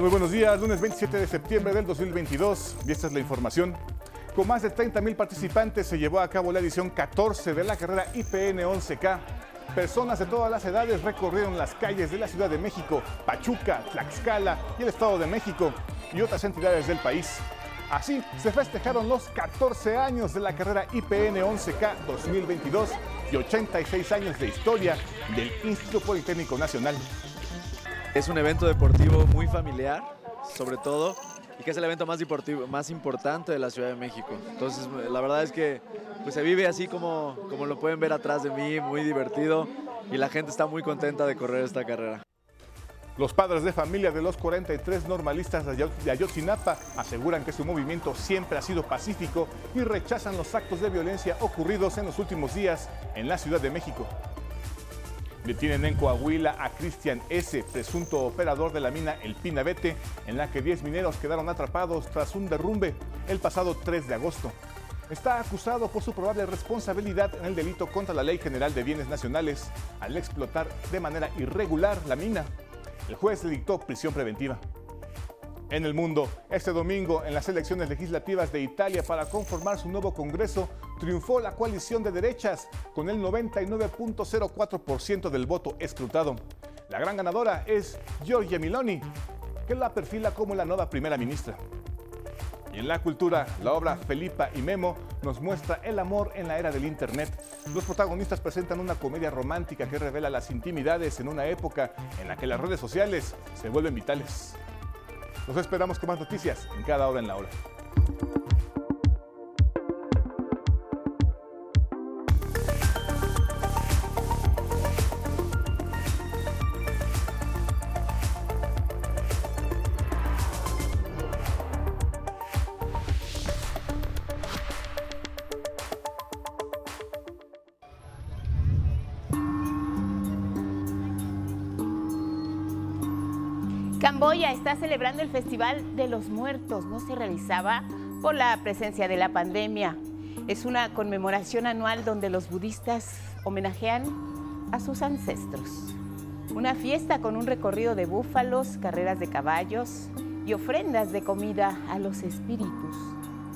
Muy buenos días. Lunes 27 de septiembre del 2022. Y esta es la información. Con más de 30 mil participantes se llevó a cabo la edición 14 de la carrera IPN 11K. Personas de todas las edades recorrieron las calles de la Ciudad de México, Pachuca, Tlaxcala y el Estado de México y otras entidades del país. Así se festejaron los 14 años de la carrera IPN 11K 2022 y 86 años de historia del Instituto Politécnico Nacional. Es un evento deportivo muy familiar, sobre todo, y que es el evento más, deportivo, más importante de la Ciudad de México. Entonces, la verdad es que pues, se vive así como, como lo pueden ver atrás de mí, muy divertido, y la gente está muy contenta de correr esta carrera. Los padres de familia de los 43 normalistas de Ayotzinapa aseguran que su movimiento siempre ha sido pacífico y rechazan los actos de violencia ocurridos en los últimos días en la Ciudad de México. Detienen en Coahuila a Cristian S., presunto operador de la mina El Pinabete, en la que 10 mineros quedaron atrapados tras un derrumbe el pasado 3 de agosto. Está acusado por su probable responsabilidad en el delito contra la Ley General de Bienes Nacionales al explotar de manera irregular la mina. El juez le dictó prisión preventiva. En el mundo, este domingo, en las elecciones legislativas de Italia para conformar su nuevo Congreso, triunfó la coalición de derechas con el 99.04% del voto escrutado. La gran ganadora es Giorgia Miloni, que la perfila como la nueva primera ministra. Y en la cultura, la obra Felipa y Memo nos muestra el amor en la era del Internet. Los protagonistas presentan una comedia romántica que revela las intimidades en una época en la que las redes sociales se vuelven vitales. Nos esperamos con más noticias en cada hora en la hora. Está celebrando el Festival de los Muertos. No se realizaba por la presencia de la pandemia. Es una conmemoración anual donde los budistas homenajean a sus ancestros. Una fiesta con un recorrido de búfalos, carreras de caballos y ofrendas de comida a los espíritus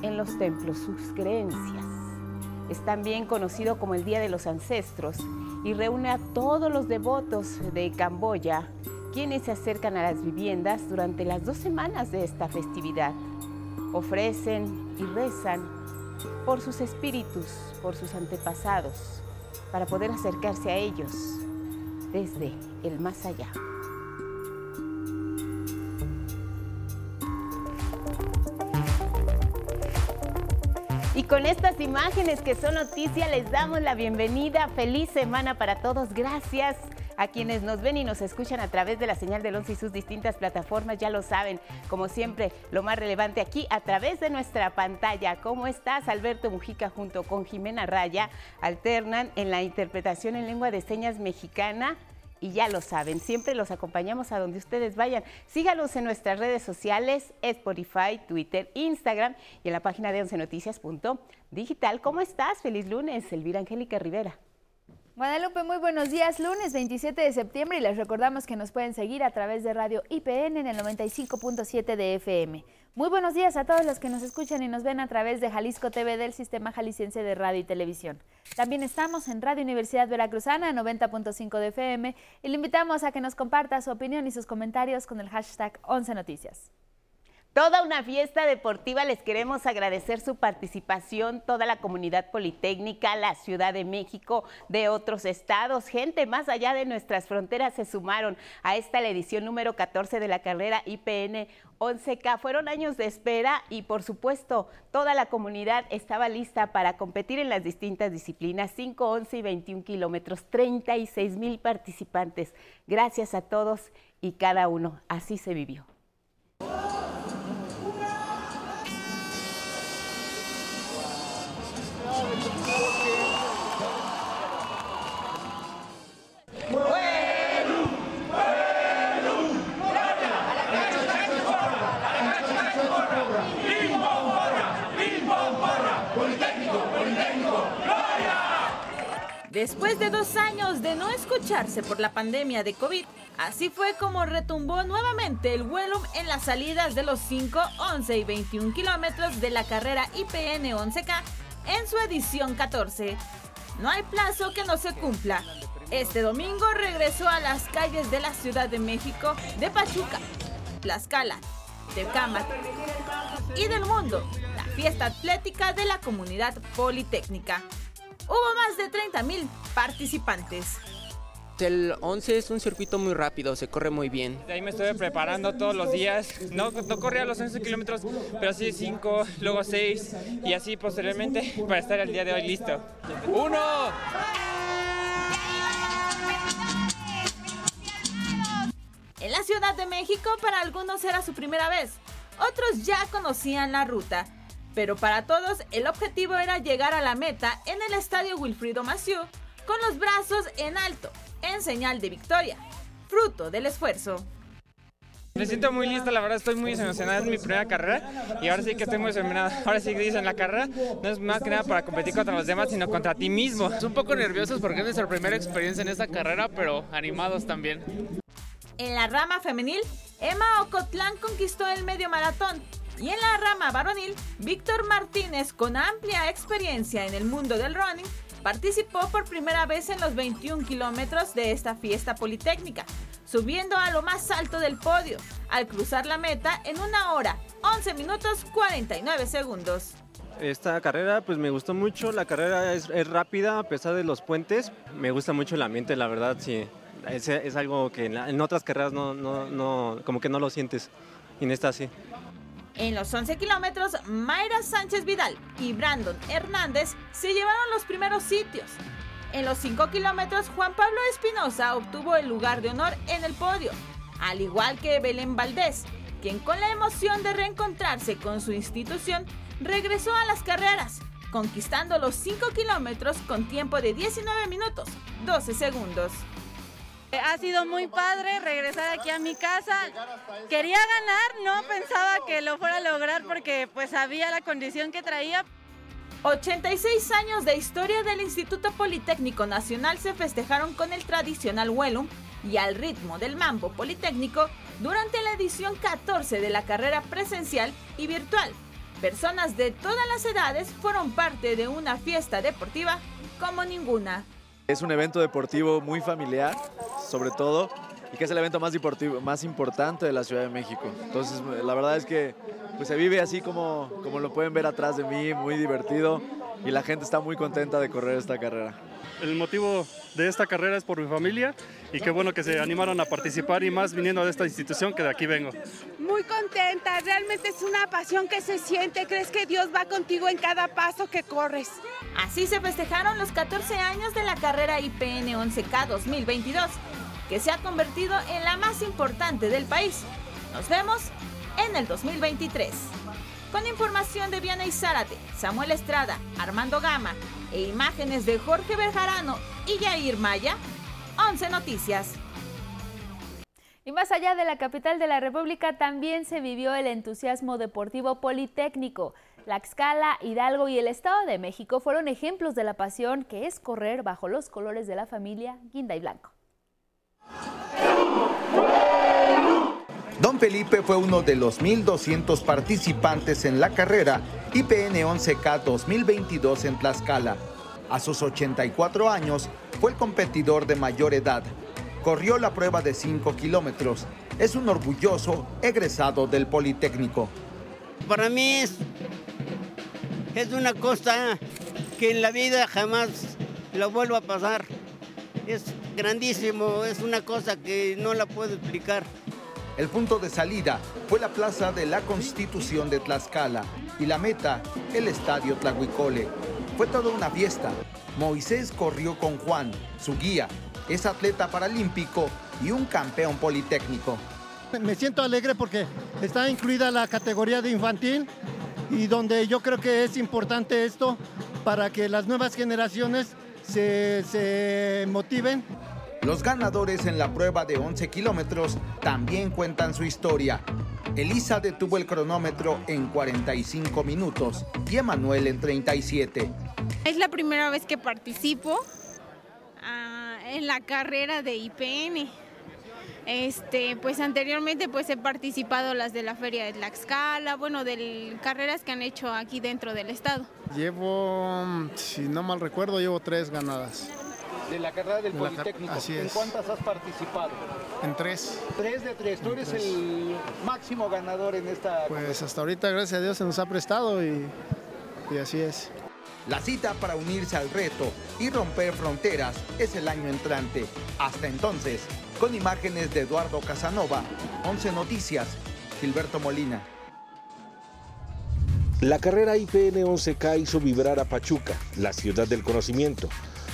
en los templos, sus creencias. Es también conocido como el Día de los Ancestros y reúne a todos los devotos de Camboya quienes se acercan a las viviendas durante las dos semanas de esta festividad. Ofrecen y rezan por sus espíritus, por sus antepasados, para poder acercarse a ellos desde el más allá. Y con estas imágenes que son noticia les damos la bienvenida. Feliz semana para todos. Gracias a quienes nos ven y nos escuchan a través de la señal del 11 y sus distintas plataformas, ya lo saben, como siempre, lo más relevante aquí a través de nuestra pantalla. ¿Cómo estás? Alberto Mujica junto con Jimena Raya alternan en la interpretación en lengua de señas mexicana y ya lo saben, siempre los acompañamos a donde ustedes vayan. Síganos en nuestras redes sociales, Spotify, Twitter, Instagram y en la página de 11noticias.digital. ¿Cómo estás? Feliz lunes, Elvira Angélica Rivera. Guadalupe, muy buenos días. Lunes 27 de septiembre y les recordamos que nos pueden seguir a través de Radio IPN en el 95.7 de FM. Muy buenos días a todos los que nos escuchan y nos ven a través de Jalisco TV del Sistema Jalisciense de Radio y Televisión. También estamos en Radio Universidad Veracruzana 90.5 de FM y le invitamos a que nos comparta su opinión y sus comentarios con el hashtag 11 Noticias. Toda una fiesta deportiva, les queremos agradecer su participación, toda la comunidad politécnica, la Ciudad de México, de otros estados, gente más allá de nuestras fronteras se sumaron a esta la edición número 14 de la carrera IPN 11K. Fueron años de espera y por supuesto toda la comunidad estaba lista para competir en las distintas disciplinas, 5, 11 y 21 kilómetros, 36 mil participantes. Gracias a todos y cada uno, así se vivió. Después de dos años de no escucharse por la pandemia de COVID, Así fue como retumbó nuevamente el Wellum en las salidas de los 5, 11 y 21 kilómetros de la carrera IPN 11K en su edición 14. No hay plazo que no se cumpla. Este domingo regresó a las calles de la Ciudad de México, de Pachuca, Tlaxcala, de Cámara y del mundo, la fiesta atlética de la comunidad politécnica. Hubo más de 30.000 participantes. El 11 es un circuito muy rápido, se corre muy bien. De ahí me estuve preparando todos los días. No, no corría los 11 kilómetros, pero sí 5, luego 6 y así posteriormente para estar el día de hoy listo. ¡Uno! En la Ciudad de México para algunos era su primera vez, otros ya conocían la ruta, pero para todos el objetivo era llegar a la meta en el estadio Wilfrido Maciú con los brazos en alto, en señal de victoria, fruto del esfuerzo. Me siento muy lista, la verdad estoy muy emocionada, es mi primera carrera y ahora sí que estoy muy emocionada. Ahora sí que dicen la carrera no es más que nada para competir contra los demás, sino contra ti mismo. Un poco nerviosos porque es nuestra primera experiencia en esta carrera, pero animados también. En la rama femenil, Emma Ocotlán conquistó el medio maratón y en la rama varonil, Víctor Martínez, con amplia experiencia en el mundo del running, participó por primera vez en los 21 kilómetros de esta fiesta politécnica, subiendo a lo más alto del podio, al cruzar la meta en una hora, 11 minutos 49 segundos. Esta carrera pues me gustó mucho, la carrera es, rápida a pesar de los puentes, me gusta mucho el ambiente, la verdad, sí, es, algo que en, otras carreras no, no, no, como que no lo sientes, y en esta sí. En los 11 kilómetros, Mayra Sánchez Vidal y Brandon Hernández se llevaron los primeros sitios. En los 5 kilómetros, Juan Pablo Espinosa obtuvo el lugar de honor en el podio, al igual que Belén Valdés, quien con la emoción de reencontrarse con su institución regresó a las carreras, conquistando los 5 kilómetros con tiempo de 19 minutos 12 segundos. Ha sido muy padre regresar aquí a mi casa. Quería ganar, no pensaba que lo fuera a lograr porque pues sabía la condición que traía. 86 años de historia del Instituto Politécnico Nacional se festejaron con el tradicional Huelum y al ritmo del mambo politécnico durante la edición 14 de la carrera presencial y virtual. Personas de todas las edades fueron parte de una fiesta deportiva como ninguna. Es un evento deportivo muy familiar, sobre todo, y que es el evento más, deportivo, más importante de la Ciudad de México. Entonces, la verdad es que pues, se vive así como, como lo pueden ver atrás de mí, muy divertido, y la gente está muy contenta de correr esta carrera. El motivo de esta carrera es por mi familia y qué bueno que se animaron a participar y más viniendo de esta institución que de aquí vengo. Muy contenta, realmente es una pasión que se siente, crees que Dios va contigo en cada paso que corres. Así se festejaron los 14 años de la carrera IPN 11K 2022, que se ha convertido en la más importante del país. Nos vemos en el 2023. Con información de Viana Zárate, Samuel Estrada, Armando Gama e imágenes de Jorge Berjarano y Yair Maya, 11 Noticias. Y más allá de la capital de la República, también se vivió el entusiasmo deportivo politécnico. La Tlaxcala, Hidalgo y el Estado de México fueron ejemplos de la pasión que es correr bajo los colores de la familia Guinda y Blanco. Don Felipe fue uno de los 1.200 participantes en la carrera IPN 11K 2022 en Tlaxcala. A sus 84 años, fue el competidor de mayor edad. Corrió la prueba de 5 kilómetros. Es un orgulloso egresado del Politécnico. Para mí es, es una cosa que en la vida jamás lo vuelvo a pasar. Es grandísimo, es una cosa que no la puedo explicar. El punto de salida fue la Plaza de la Constitución de Tlaxcala y la meta, el Estadio Tlahuicole. Fue toda una fiesta. Moisés corrió con Juan, su guía, es atleta paralímpico y un campeón politécnico. Me siento alegre porque está incluida la categoría de infantil y donde yo creo que es importante esto para que las nuevas generaciones se, se motiven los ganadores en la prueba de 11 kilómetros también cuentan su historia. Elisa detuvo el cronómetro en 45 minutos y Emanuel en 37. Es la primera vez que participo ah, en la carrera de IPN. Este, pues anteriormente pues he participado las de la feria de Tlaxcala, bueno, de carreras que han hecho aquí dentro del estado. Llevo, si no mal recuerdo, llevo tres ganadas. De la carrera del De Politécnico. así ¿En es. cuántas has participado? En tres. Tres de tres. Tú En eres tres. el máximo ganador en esta. Pues hasta ahorita, gracias a Dios, se nos ha prestado y, y así es. La cita para unirse al reto y romper fronteras es el año entrante. Hasta entonces, con imágenes de Eduardo Casanova, 11 Noticias, Gilberto Molina. La carrera IPN 11K hizo vibrar a Pachuca, la ciudad del conocimiento,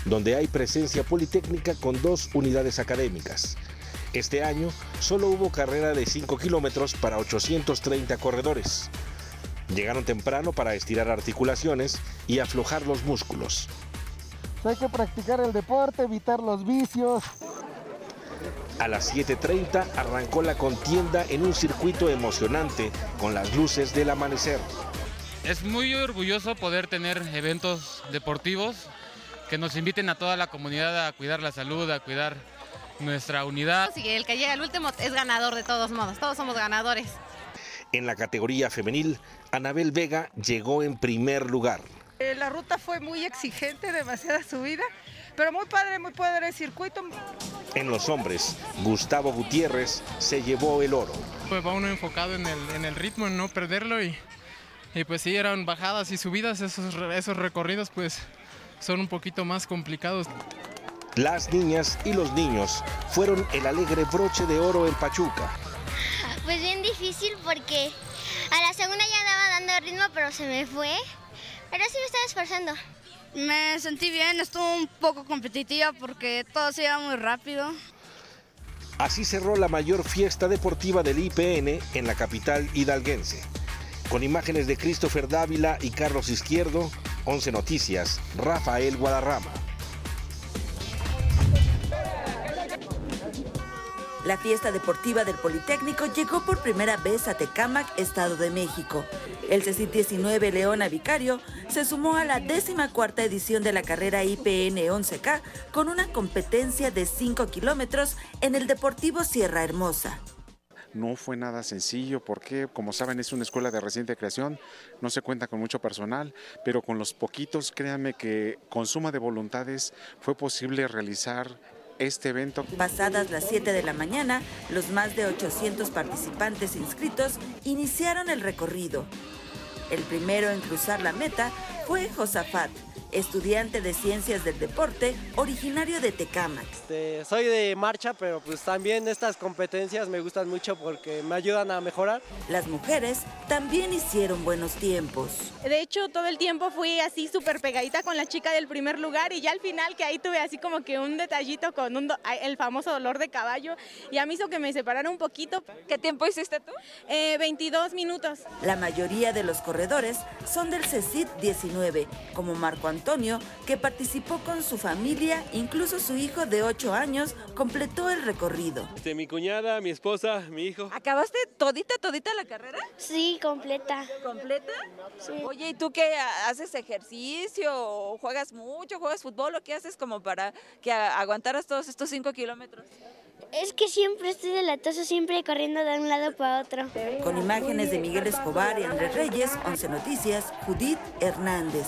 donde hay presencia politécnica con dos unidades académicas. Este año solo hubo carrera de 5 kilómetros para 830 corredores. Llegaron temprano para estirar articulaciones y aflojar los músculos. Hay que practicar el deporte, evitar los vicios. A las 7.30 arrancó la contienda en un circuito emocionante con las luces del amanecer. Es muy orgulloso poder tener eventos deportivos que nos inviten a toda la comunidad a cuidar la salud, a cuidar nuestra unidad. Y el que llega al último es ganador de todos modos, todos somos ganadores. En la categoría femenil, Anabel Vega llegó en primer lugar. Eh, La ruta fue muy exigente, demasiada subida, pero muy padre, muy padre el circuito. En los hombres, Gustavo Gutiérrez se llevó el oro. Pues va uno enfocado en el, en el ritmo, en no perderlo y, y pues sí, eran bajadas y subidas, esos, esos recorridos pues son un poquito más complicados. Las niñas y los niños fueron el alegre broche de oro en Pachuca. Pues bien difícil porque a la segunda ya andaba dando ritmo, pero se me fue. Pero sí me estaba esforzando. Me sentí bien, estuvo un poco competitiva porque todo se iba muy rápido. Así cerró la mayor fiesta deportiva del IPN en la capital hidalguense. Con imágenes de Christopher Dávila y Carlos Izquierdo, 11 Noticias, Rafael Guadarrama. La fiesta deportiva del Politécnico llegó por primera vez a Tecámac, Estado de México. El CECIT 19 Leona Vicario se sumó a la décima cuarta edición de la carrera IPN 11K con una competencia de 5 kilómetros en el Deportivo Sierra Hermosa. No fue nada sencillo porque, como saben, es una escuela de reciente creación, no se cuenta con mucho personal, pero con los poquitos, créanme que con suma de voluntades fue posible realizar este evento. Pasadas las 7 de la mañana, los más de 800 participantes inscritos iniciaron el recorrido. El primero en cruzar la meta fue Josafat, estudiante de Ciencias del Deporte, originario de Tecámac. Este, soy de marcha, pero pues también estas competencias me gustan mucho porque me ayudan a mejorar. Las mujeres también hicieron buenos tiempos. De hecho, todo el tiempo fui así súper pegadita con la chica del primer lugar y ya al final que ahí tuve así como que un detallito con un do- el famoso dolor de caballo y ya me hizo que me separara un poquito. ¿Qué tiempo hiciste tú? 22 minutos. La mayoría de los corredores son del CECIT 19, como Marco Antonio, que participó con su familia, incluso su hijo de 8 años completó el recorrido. Este, mi cuñada, mi esposa, mi hijo. ¿Acabaste todita, todita la carrera? Sí, completa. ¿Completa? Sí. Oye, ¿y tú qué haces ejercicio? o ¿Juegas mucho? ¿Juegas fútbol? ¿O qué haces como para que aguantaras todos estos cinco kilómetros? Es que siempre estoy de latoso, siempre corriendo de un lado para otro. Con imágenes de Miguel Escobar y Andrés Reyes, 11 Noticias, Judith Hernández.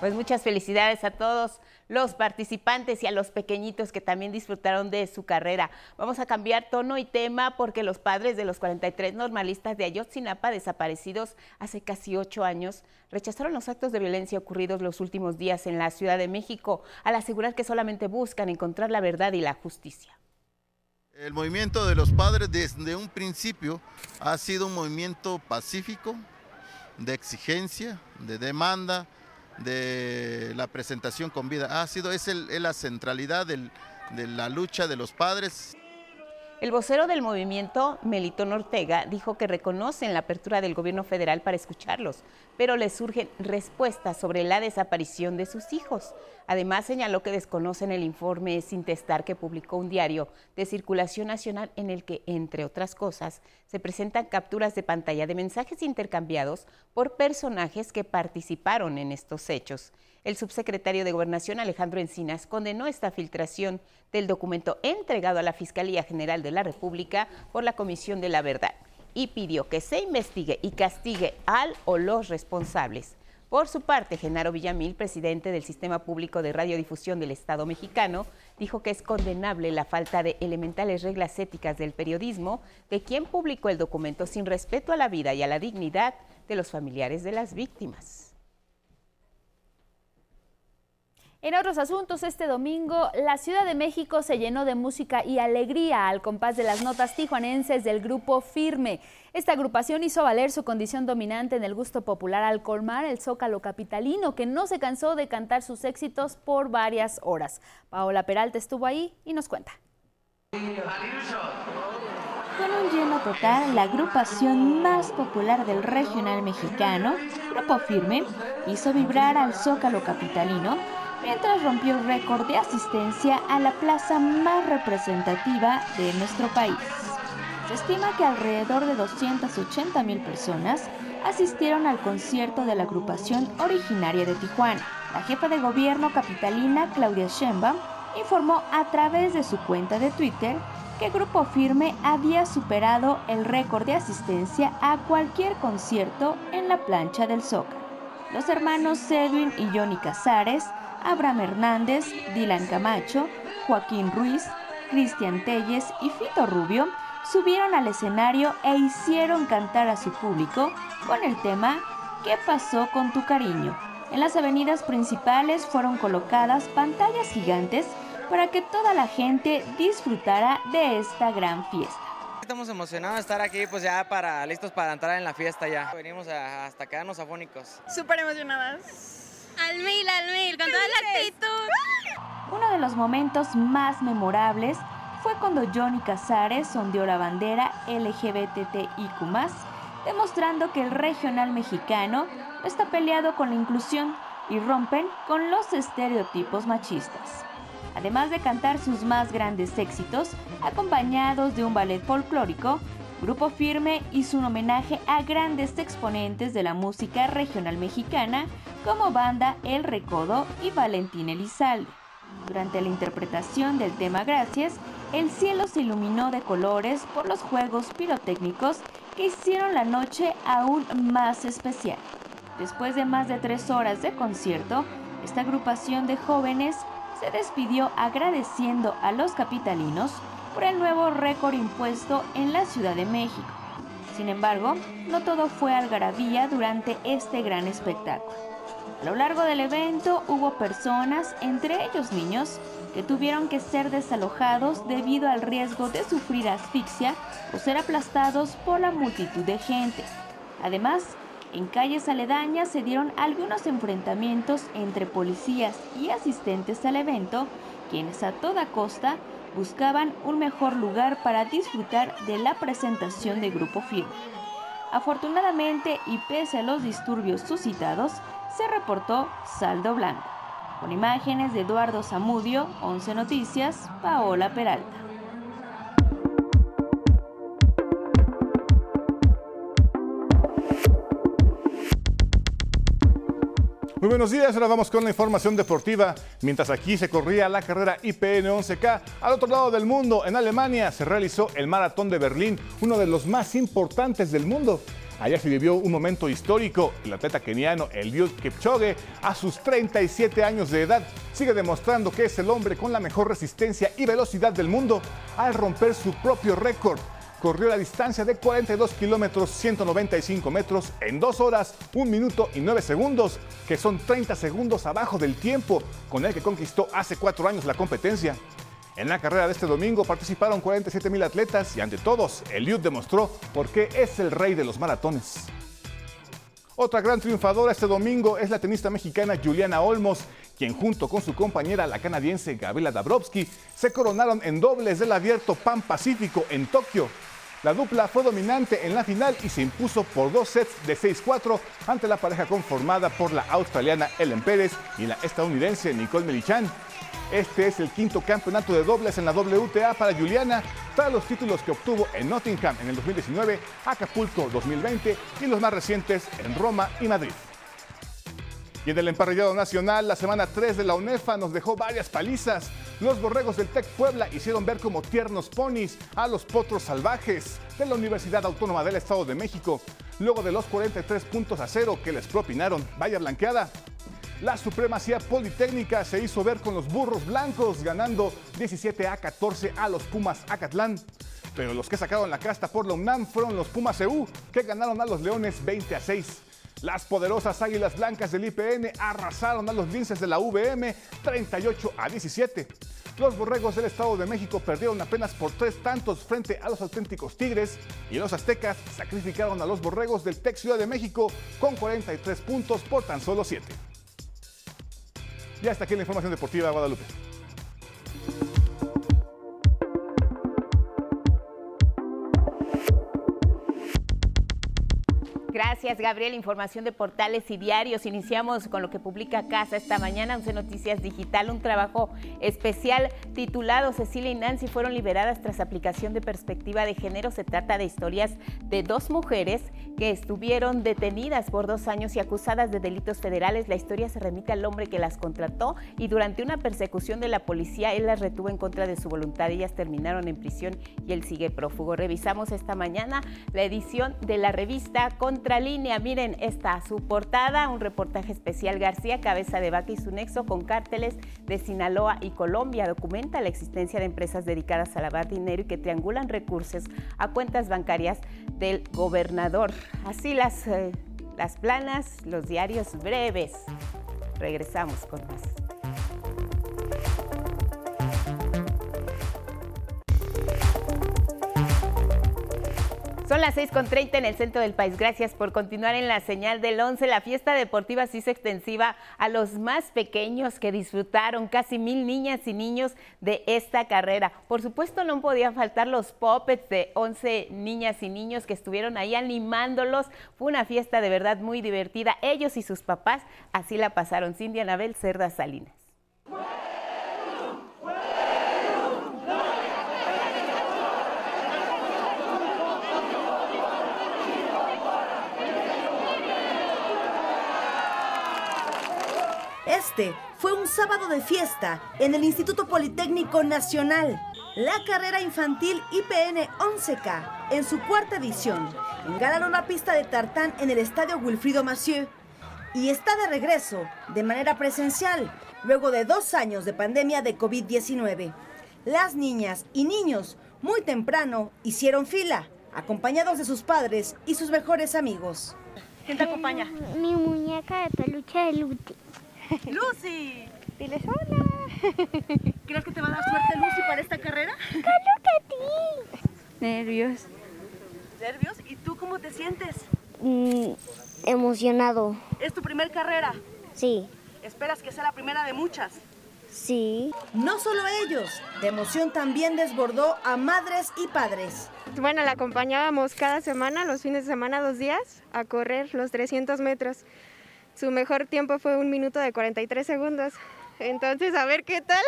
Pues muchas felicidades a todos los participantes y a los pequeñitos que también disfrutaron de su carrera. Vamos a cambiar tono y tema porque los padres de los 43 normalistas de Ayotzinapa desaparecidos hace casi ocho años rechazaron los actos de violencia ocurridos los últimos días en la Ciudad de México al asegurar que solamente buscan encontrar la verdad y la justicia. El movimiento de los padres desde un principio ha sido un movimiento pacífico, de exigencia, de demanda, de la presentación con vida. Ha sido, es, el- es la centralidad del- de la lucha de los padres. El vocero del movimiento, Melitón Ortega, dijo que reconocen la apertura del gobierno federal para escucharlos, pero les surgen respuestas sobre la desaparición de sus hijos. Además, señaló que desconocen el informe sin testar que publicó un diario de circulación nacional en el que, entre otras cosas, se presentan capturas de pantalla de mensajes intercambiados por personajes que participaron en estos hechos. El subsecretario de Gobernación Alejandro Encinas condenó esta filtración del documento entregado a la Fiscalía General de la República por la Comisión de la Verdad y pidió que se investigue y castigue al o los responsables. Por su parte, Genaro Villamil, presidente del Sistema Público de Radiodifusión del Estado mexicano, dijo que es condenable la falta de elementales reglas éticas del periodismo de quien publicó el documento sin respeto a la vida y a la dignidad de los familiares de las víctimas. En otros asuntos, este domingo la Ciudad de México se llenó de música y alegría al compás de las notas tijuanenses del grupo Firme. Esta agrupación hizo valer su condición dominante en el gusto popular al colmar el zócalo capitalino, que no se cansó de cantar sus éxitos por varias horas. Paola Peralta estuvo ahí y nos cuenta. Con un lleno total, la agrupación más popular del regional mexicano, Grupo Firme, hizo vibrar al zócalo capitalino mientras rompió récord de asistencia a la plaza más representativa de nuestro país. Se estima que alrededor de 280 mil personas asistieron al concierto de la agrupación originaria de Tijuana. La jefa de gobierno capitalina, Claudia Sheinbaum, informó a través de su cuenta de Twitter que Grupo Firme había superado el récord de asistencia a cualquier concierto en la plancha del Zócalo. Los hermanos Edwin y Johnny Casares Abraham Hernández, Dylan Camacho, Joaquín Ruiz, Cristian Telles y Fito Rubio subieron al escenario e hicieron cantar a su público con el tema ¿Qué pasó con tu cariño? En las avenidas principales fueron colocadas pantallas gigantes para que toda la gente disfrutara de esta gran fiesta. Estamos emocionados de estar aquí, pues ya para listos para entrar en la fiesta ya. Venimos hasta quedarnos afónicos. Súper emocionadas. Al mil, al mil, con toda la actitud. Uno de los momentos más memorables fue cuando Johnny Casares sondeó la bandera LGBTIQ, demostrando que el regional mexicano no está peleado con la inclusión y rompen con los estereotipos machistas. Además de cantar sus más grandes éxitos, acompañados de un ballet folclórico, Grupo Firme hizo un homenaje a grandes exponentes de la música regional mexicana como banda El Recodo y Valentín Elizalde. Durante la interpretación del tema Gracias, el cielo se iluminó de colores por los juegos pirotécnicos que hicieron la noche aún más especial. Después de más de tres horas de concierto, esta agrupación de jóvenes se despidió agradeciendo a los capitalinos por el nuevo récord impuesto en la Ciudad de México. Sin embargo, no todo fue algarabía durante este gran espectáculo. A lo largo del evento hubo personas, entre ellos niños, que tuvieron que ser desalojados debido al riesgo de sufrir asfixia o ser aplastados por la multitud de gente. Además, en calles aledañas se dieron algunos enfrentamientos entre policías y asistentes al evento, quienes a toda costa buscaban un mejor lugar para disfrutar de la presentación de Grupo Firme. Afortunadamente y pese a los disturbios suscitados, se reportó saldo blanco. Con imágenes de Eduardo Zamudio, 11 Noticias, Paola Peralta. Muy buenos días, ahora vamos con la información deportiva. Mientras aquí se corría la carrera IPN 11K, al otro lado del mundo, en Alemania, se realizó el Maratón de Berlín, uno de los más importantes del mundo. Allá se vivió un momento histórico. El atleta keniano Eliud Kipchoge, a sus 37 años de edad, sigue demostrando que es el hombre con la mejor resistencia y velocidad del mundo al romper su propio récord corrió la distancia de 42 kilómetros 195 metros en 2 horas, 1 minuto y 9 segundos, que son 30 segundos abajo del tiempo con el que conquistó hace 4 años la competencia. En la carrera de este domingo participaron 47 mil atletas y ante todos, Eliud demostró por qué es el rey de los maratones. Otra gran triunfadora este domingo es la tenista mexicana Juliana Olmos, quien junto con su compañera la canadiense Gabriela Dabrowski se coronaron en dobles del abierto Pan Pacífico en Tokio. La dupla fue dominante en la final y se impuso por dos sets de 6-4 ante la pareja conformada por la australiana Ellen Pérez y la estadounidense Nicole Melichan. Este es el quinto campeonato de dobles en la WTA para Juliana, tras los títulos que obtuvo en Nottingham en el 2019, Acapulco 2020 y los más recientes en Roma y Madrid. Y en el emparrillado nacional, la semana 3 de la UNEFA nos dejó varias palizas. Los borregos del TEC Puebla hicieron ver como tiernos ponis a los potros salvajes de la Universidad Autónoma del Estado de México, luego de los 43 puntos a cero que les propinaron. Vaya blanqueada. La supremacía politécnica se hizo ver con los burros blancos, ganando 17 a 14 a los Pumas Acatlán. Pero los que sacaron la casta por la UNAM fueron los Pumas EU, que ganaron a los Leones 20 a 6. Las poderosas Águilas Blancas del IPN arrasaron a los linces de la VM 38 a 17. Los borregos del Estado de México perdieron apenas por tres tantos frente a los auténticos Tigres y los aztecas sacrificaron a los borregos del Tec Ciudad de México con 43 puntos por tan solo 7. Y hasta aquí la información deportiva, Guadalupe. Gracias, Gabriel. Información de portales y diarios. Iniciamos con lo que publica Casa esta mañana, 11 Noticias Digital, un trabajo especial titulado Cecilia y Nancy fueron liberadas tras aplicación de perspectiva de género. Se trata de historias de dos mujeres que estuvieron detenidas por dos años y acusadas de delitos federales. La historia se remite al hombre que las contrató y durante una persecución de la policía, él las retuvo en contra de su voluntad. Ellas terminaron en prisión y él sigue prófugo. Revisamos esta mañana la edición de la revista Contra línea, Miren, esta su portada, un reportaje especial García, cabeza de vaca y su nexo con cárteles de Sinaloa y Colombia. Documenta la existencia de empresas dedicadas a lavar dinero y que triangulan recursos a cuentas bancarias del gobernador. Así las, eh, las planas, los diarios breves. Regresamos con más. Son las 6.30 en el centro del país. Gracias por continuar en la señal del 11. La fiesta deportiva se hizo extensiva a los más pequeños que disfrutaron, casi mil niñas y niños de esta carrera. Por supuesto, no podían faltar los puppets de 11 niñas y niños que estuvieron ahí animándolos. Fue una fiesta de verdad muy divertida. Ellos y sus papás así la pasaron. Cindy Anabel Cerda Salinas. Este fue un sábado de fiesta en el Instituto Politécnico Nacional. La carrera infantil IPN 11K, en su cuarta edición, engalaron la pista de tartán en el estadio Wilfrido Massieu y está de regreso de manera presencial luego de dos años de pandemia de COVID-19. Las niñas y niños muy temprano hicieron fila, acompañados de sus padres y sus mejores amigos. ¿Quién te acompaña? Mi muñeca de peluche de Luti. ¡Lucy! Diles hola. ¿Crees que te va a dar suerte Lucy para esta carrera? ¡Claro que sí! Nervios. ¿Nervios? ¿Y tú cómo te sientes? Mm, emocionado. ¿Es tu primer carrera? Sí. ¿Esperas que sea la primera de muchas? Sí. No solo ellos, de emoción también desbordó a madres y padres. Bueno, la acompañábamos cada semana, los fines de semana, dos días, a correr los 300 metros. Su mejor tiempo fue un minuto de 43 segundos. Entonces, a ver qué tal.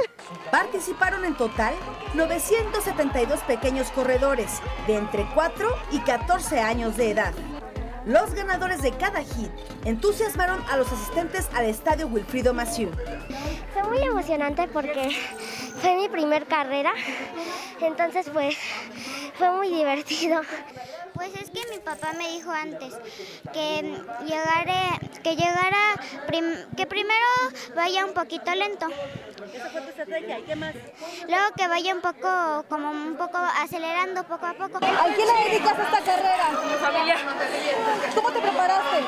Participaron en total 972 pequeños corredores de entre 4 y 14 años de edad. Los ganadores de cada hit entusiasmaron a los asistentes al estadio Wilfrido Massieu. Fue muy emocionante porque fue mi primer carrera, entonces pues fue muy divertido. Pues es que mi papá me dijo antes que llegara, que llegara, que primero vaya un poquito lento. ¿Esa fue tu estrategia? ¿Y qué más? Luego que vaya un poco, como un poco acelerando poco a poco. ¿A quién le dedicas esta carrera? A mi familia. ¿Cómo te preparaste?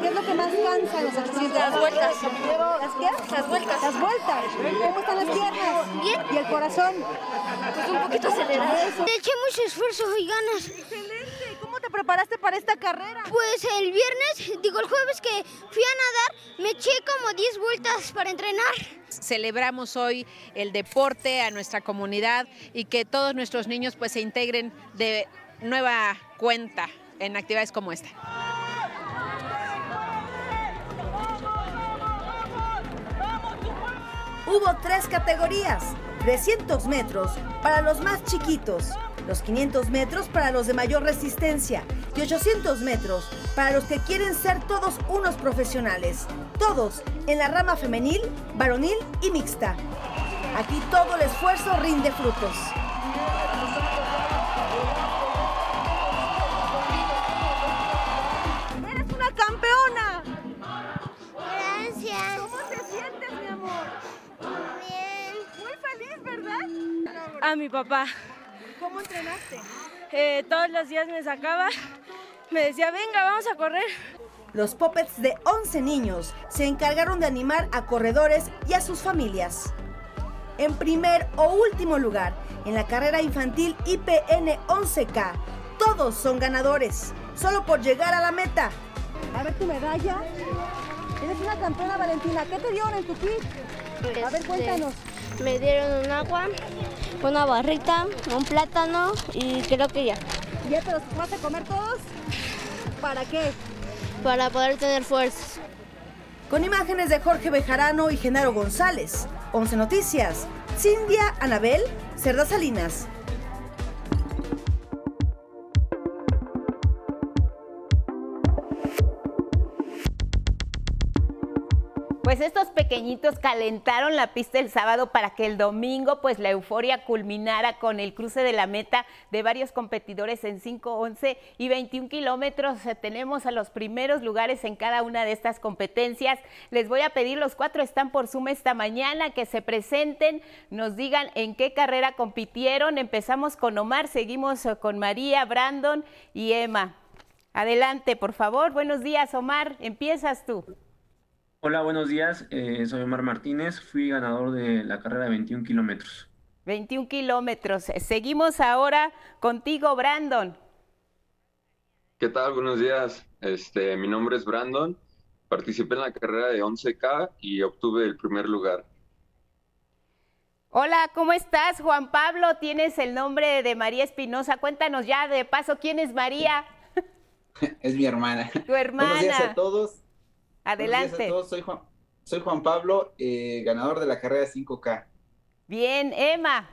¿Qué es lo que más cansa en los ejercicios? Las vueltas. ¿Las qué? Las vueltas. Las vueltas. ¿Cómo están las piernas? Bien. ¿Y el corazón? Pues un poquito acelerado. Le eché mucho esfuerzo y ganas. Excelente. ¿Cómo te preparaste para esta carrera? Pues el viernes, digo el jueves que fui a nadar, me eché como 10 vueltas para entrenar. Celebramos hoy el deporte a nuestra comunidad y que todos nuestros niños pues se integren de nueva cuenta en actividades como esta. Hubo tres categorías. 300 metros para los más chiquitos, los 500 metros para los de mayor resistencia y 800 metros para los que quieren ser todos unos profesionales, todos en la rama femenil, varonil y mixta. Aquí todo el esfuerzo rinde frutos. ¡Eres una campeona! Gracias. ¿Cómo te sientes, mi amor? Bien. Feliz, ¿verdad? A mi papá. ¿Cómo entrenaste? Eh, todos los días me sacaba, me decía, venga, vamos a correr. Los Puppets de 11 niños se encargaron de animar a corredores y a sus familias. En primer o último lugar, en la carrera infantil IPN 11K, todos son ganadores, solo por llegar a la meta. A ver tu medalla. Eres una campeona, Valentina. ¿Qué te dieron en tu kit? A ver, Este, cuéntanos. Me dieron un agua, una barrita, un plátano y creo que ya. ¿Ya te los vas a comer todos? ¿Para qué? Para poder tener fuerzas. Con imágenes de Jorge Bejarano y Genaro González. 11 Noticias. Cindia Anabel Cerda Salinas. Pues estos pequeñitos calentaron la pista el sábado para que el domingo pues la euforia culminara con el cruce de la meta de varios competidores en 5, 11 y 21 kilómetros. Tenemos a los primeros lugares en cada una de estas competencias. Les voy a pedir, los cuatro están por Zoom esta mañana, que se presenten, nos digan en qué carrera compitieron. Empezamos con Omar, seguimos con María, Brandon y Emma. Adelante, por favor. Buenos días, Omar. Empiezas tú. Hola, buenos días. Eh, soy Omar Martínez. Fui ganador de la carrera de 21 kilómetros. 21 kilómetros. Seguimos ahora contigo, Brandon. ¿Qué tal? Buenos días. Este, mi nombre es Brandon. Participé en la carrera de 11K y obtuve el primer lugar. Hola, ¿cómo estás, Juan Pablo? Tienes el nombre de María Espinosa. Cuéntanos ya de paso quién es María. Es mi hermana. Tu hermana. Buenos días a todos. Buenos Adelante. días a todos. Soy Juan, soy Juan Pablo, eh, ganador de la carrera 5K. Bien, Emma.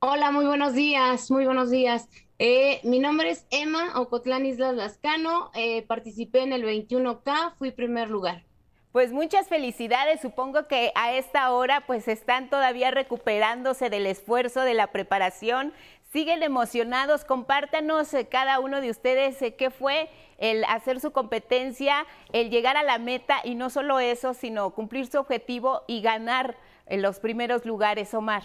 Hola, muy buenos días, muy buenos días. Eh, mi nombre es Emma Ocotlán Islas Lascano, eh, participé en el 21K, fui primer lugar. Pues muchas felicidades. Supongo que a esta hora pues están todavía recuperándose del esfuerzo de la preparación. Siguen emocionados. Compártanos eh, cada uno de ustedes eh, qué fue el hacer su competencia, el llegar a la meta y no solo eso, sino cumplir su objetivo y ganar en los primeros lugares, Omar.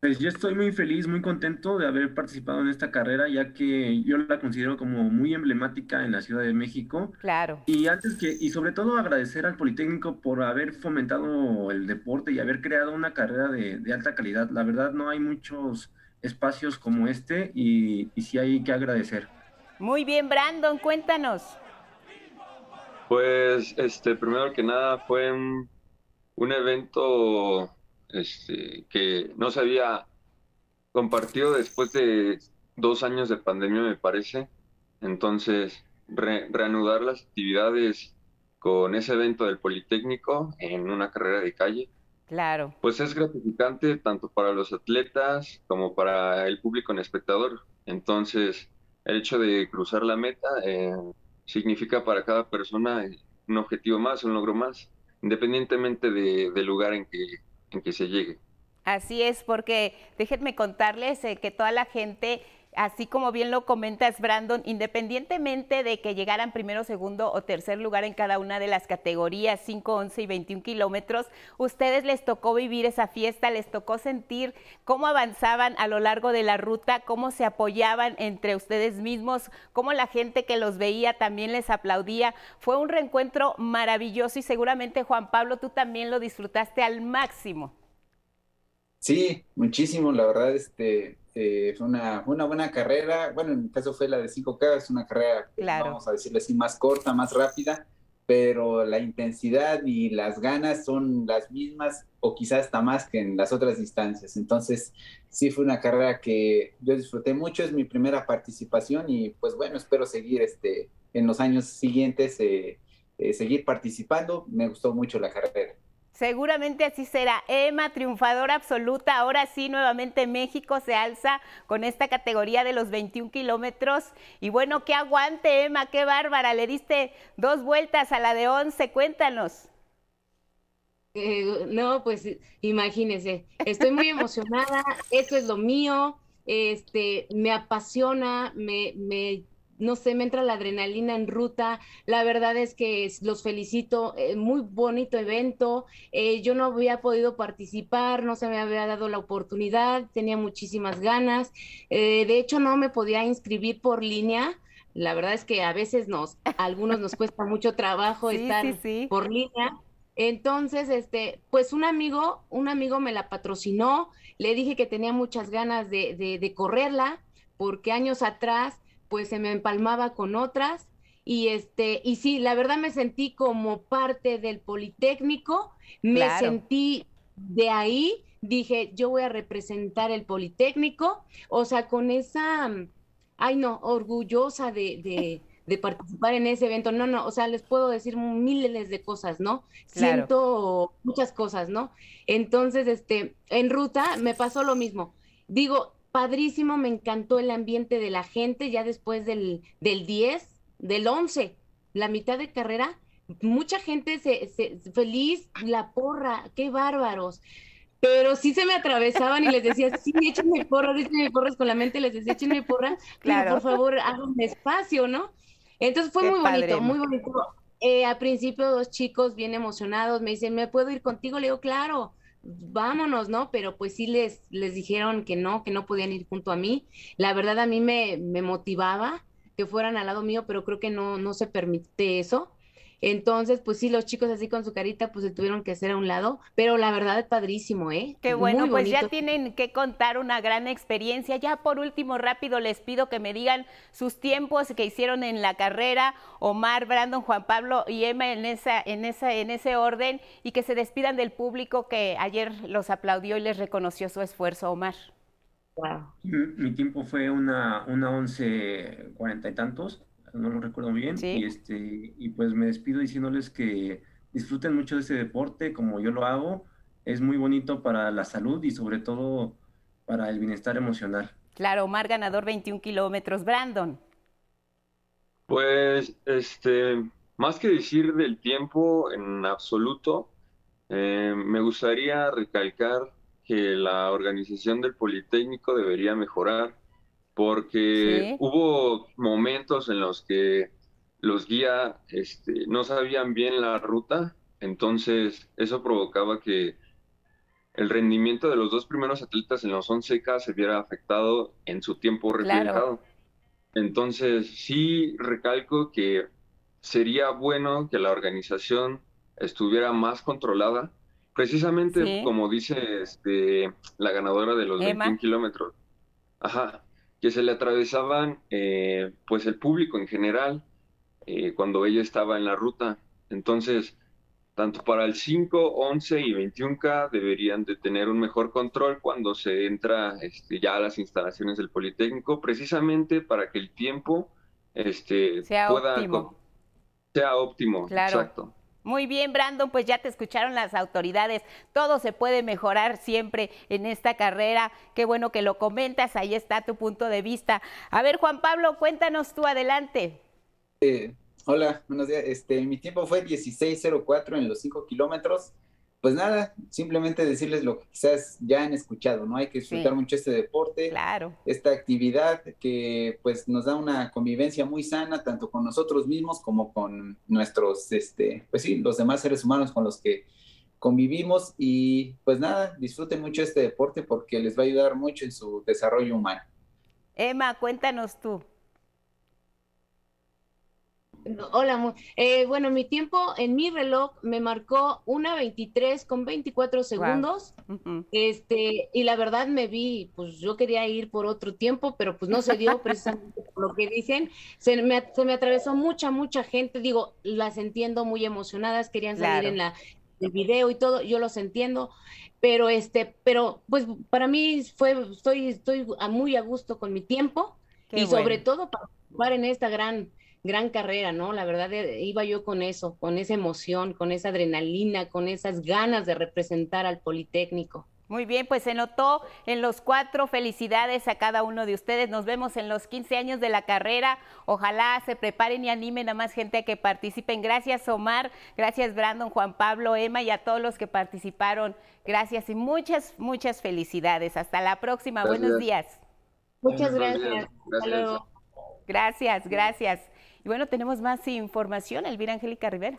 Pues yo estoy muy feliz, muy contento de haber participado en esta carrera, ya que yo la considero como muy emblemática en la Ciudad de México. Claro. Y antes que, y sobre todo agradecer al Politécnico por haber fomentado el deporte y haber creado una carrera de, de alta calidad. La verdad no hay muchos espacios como este y, y sí hay que agradecer. Muy bien, Brandon, cuéntanos. Pues, este, primero que nada fue un, un evento este, que no se había compartido después de dos años de pandemia, me parece. Entonces, re- reanudar las actividades con ese evento del Politécnico en una carrera de calle, Claro. pues es gratificante tanto para los atletas como para el público en espectador. Entonces, el hecho de cruzar la meta eh, significa para cada persona un objetivo más, un logro más, independientemente de- del lugar en que, en que se llegue. Así es, porque déjenme contarles eh, que toda la gente, así como bien lo comentas, Brandon, independientemente de que llegaran primero, segundo o tercer lugar en cada una de las categorías, 5, 11 y 21 kilómetros, ustedes les tocó vivir esa fiesta, les tocó sentir cómo avanzaban a lo largo de la ruta, cómo se apoyaban entre ustedes mismos, cómo la gente que los veía también les aplaudía. Fue un reencuentro maravilloso y seguramente, Juan Pablo, tú también lo disfrutaste al máximo. Sí, muchísimo, la verdad, este, eh, fue una, buena carrera. Bueno, en mi caso fue la de 5K, es una carrera, Claro. vamos a decirlo así, más corta, más rápida, pero la intensidad y las ganas son las mismas o quizás hasta más que en las otras distancias. Entonces, sí fue una carrera que yo disfruté mucho, es mi primera participación y pues bueno, espero seguir este, en los años siguientes, eh, eh, seguir participando. Me gustó mucho la carrera. Seguramente así será. Emma, triunfadora absoluta. Ahora sí, nuevamente México se alza con esta categoría de los 21 kilómetros. Y bueno, qué aguante, Emma, qué bárbara. Le diste dos vueltas a la de 11. Cuéntanos. Eh, no, pues imagínense, estoy muy emocionada, esto es lo mío, este, me apasiona, me, me no sé, me entra la adrenalina en ruta. La verdad es que los felicito, eh, muy bonito evento. Eh, yo no había podido participar, no se me había dado la oportunidad, tenía muchísimas ganas. Eh, de hecho, no me podía inscribir por línea. La verdad es que a veces nos, a algunos nos cuesta mucho trabajo estar por línea. Entonces, este, pues un amigo, un amigo me la patrocinó, le dije que tenía muchas ganas de, de, de correrla, porque años atrás pues se me empalmaba con otras y este y sí, la verdad me sentí como parte del Politécnico, me sentí de ahí, dije, yo voy a representar el Politécnico, o sea, con esa ay no, orgullosa de, de, de participar en ese evento. No, no, o sea, les puedo decir miles de cosas, ¿no? Siento muchas cosas, ¿no? Entonces, este, en ruta me pasó lo mismo. Digo, padrísimo, me encantó el ambiente de la gente ya después del, del 10, del 11, la mitad de carrera, mucha gente se, feliz, la porra, qué bárbaros. Pero sí se me atravesaban y les decía, sí, échenme porras, échenme porras con la mente, les decía, échenme porras, claro. por favor, háganme espacio, ¿no? Entonces fue muy bonito, muy bonito. Eh, al principio dos chicos bien emocionados me dicen, ¿me puedo ir contigo? Le digo, claro vámonos, ¿no? Pero pues sí les, les dijeron que no, que no podían ir junto a mí. La verdad a mí me, me motivaba que fueran al lado mío, pero creo que no, no se permite eso. Entonces, pues sí, los chicos así con su carita, pues se tuvieron que hacer a un lado, pero la verdad es padrísimo, ¿eh? Qué bueno, pues ya tienen que contar una gran experiencia. Ya por último, rápido, les pido que me digan sus tiempos que hicieron en la carrera, Omar, Brandon, Juan Pablo y Emma en, esa, en, esa, en ese orden, y que se despidan del público que ayer los aplaudió y les reconoció su esfuerzo, Omar. Wow. Mi, tiempo fue una, una once cuarenta y tantos no lo recuerdo bien. Y, este, y pues me despido diciéndoles que disfruten mucho de ese deporte como yo lo hago. Es muy bonito para la salud y sobre todo para el bienestar emocional. Claro, Omar ganador 21 kilómetros. Brandon. Pues, este, más que decir del tiempo en absoluto, eh, me gustaría recalcar que la organización del Politécnico debería mejorar porque hubo momentos en los que los guías este, no sabían bien la ruta, entonces eso provocaba que el rendimiento de los dos primeros atletas en los 11K se viera afectado en su tiempo reflejado. Entonces sí recalco que sería bueno que la organización estuviera más controlada, precisamente como dice este, la ganadora de los 21 kilómetros. Ajá, que se le atravesaban eh, pues el público en general eh, cuando ella estaba en la ruta. Entonces, tanto para el 5, 11 y 21K deberían de tener un mejor control cuando se entra este, ya a las instalaciones del Politécnico, precisamente para que el tiempo este, sea pueda óptimo. sea óptimo. Claro. Exacto. Muy bien, Brandon, pues ya te escucharon las autoridades. Todo se puede mejorar siempre en esta carrera. Qué bueno que lo comentas, ahí está tu punto de vista. A ver, Juan Pablo, cuéntanos tú adelante. Eh, hola, buenos días. Este, mi tiempo fue 16.04 en los 5 kilómetros pues nada, simplemente decirles lo que quizás ya han escuchado, ¿no? Hay que disfrutar mucho este deporte, claro. esta actividad que pues nos da una convivencia muy sana, tanto con nosotros mismos como con nuestros, este, pues sí, los demás seres humanos con los que convivimos y pues nada, disfruten mucho este deporte porque les va a ayudar mucho en su desarrollo humano. Emma, cuéntanos tú. Hola, eh, bueno, mi tiempo en mi reloj me marcó una 23 con 24 segundos. Este, y la verdad me vi, pues yo quería ir por otro tiempo, pero pues no se dio precisamente por lo que dicen. Se me, se me atravesó mucha, mucha gente, digo, las entiendo muy emocionadas, querían salir en la el video y todo, yo los entiendo, pero este, pero pues para mí fue, estoy, estoy muy a gusto con mi tiempo y sobre todo para jugar en esta gran gran carrera, ¿no? La verdad eh, iba yo con eso, con esa emoción, con esa adrenalina, con esas ganas de representar al Politécnico. Muy bien, pues se notó en los cuatro. Felicidades a cada uno de ustedes. Nos vemos en los 15 años de la carrera. Ojalá se preparen y animen a más gente a que participen. Gracias, Omar. Gracias, Brandon, Juan Pablo, Emma y a todos los que participaron. Gracias y muchas, muchas felicidades. Hasta la próxima. Buenos días. Muchas gracias. Gracias. Gracias, gracias. Bueno, tenemos más información. Elvira Angélica Rivera.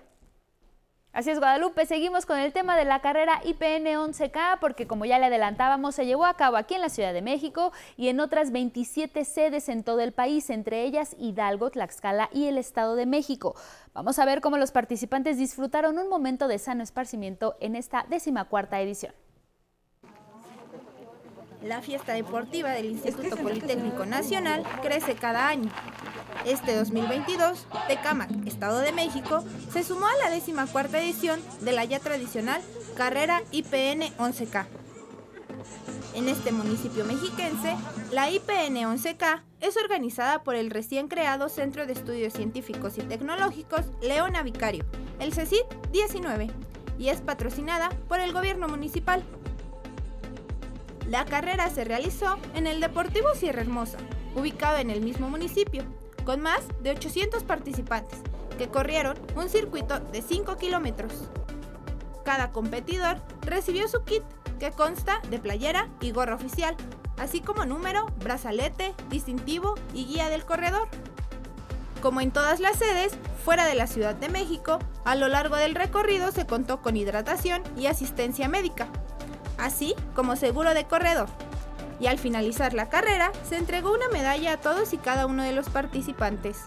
Así es, Guadalupe. Seguimos con el tema de la carrera IPN 11K porque como ya le adelantábamos, se llevó a cabo aquí en la Ciudad de México y en otras 27 sedes en todo el país, entre ellas Hidalgo, Tlaxcala y el Estado de México. Vamos a ver cómo los participantes disfrutaron un momento de sano esparcimiento en esta decimacuarta edición. La fiesta deportiva del Instituto Politécnico Nacional crece cada año. Este 2022, Tecamac, Estado de México, se sumó a la décima cuarta edición de la ya tradicional carrera IPN 11K. En este municipio mexiquense, la IPN 11K es organizada por el recién creado Centro de Estudios Científicos y Tecnológicos Leona Vicario, el CECIT 19, y es patrocinada por el gobierno municipal. La carrera se realizó en el Deportivo Sierra Hermosa, ubicado en el mismo municipio, con más de 800 participantes, que corrieron un circuito de 5 kilómetros. Cada competidor recibió su kit, que consta de playera y gorra oficial, así como número, brazalete, distintivo y guía del corredor. Como en todas las sedes, fuera de la Ciudad de México, a lo largo del recorrido se contó con hidratación y asistencia médica, así como seguro de corredor. Y al finalizar la carrera, se entregó una medalla a todos y cada uno de los participantes.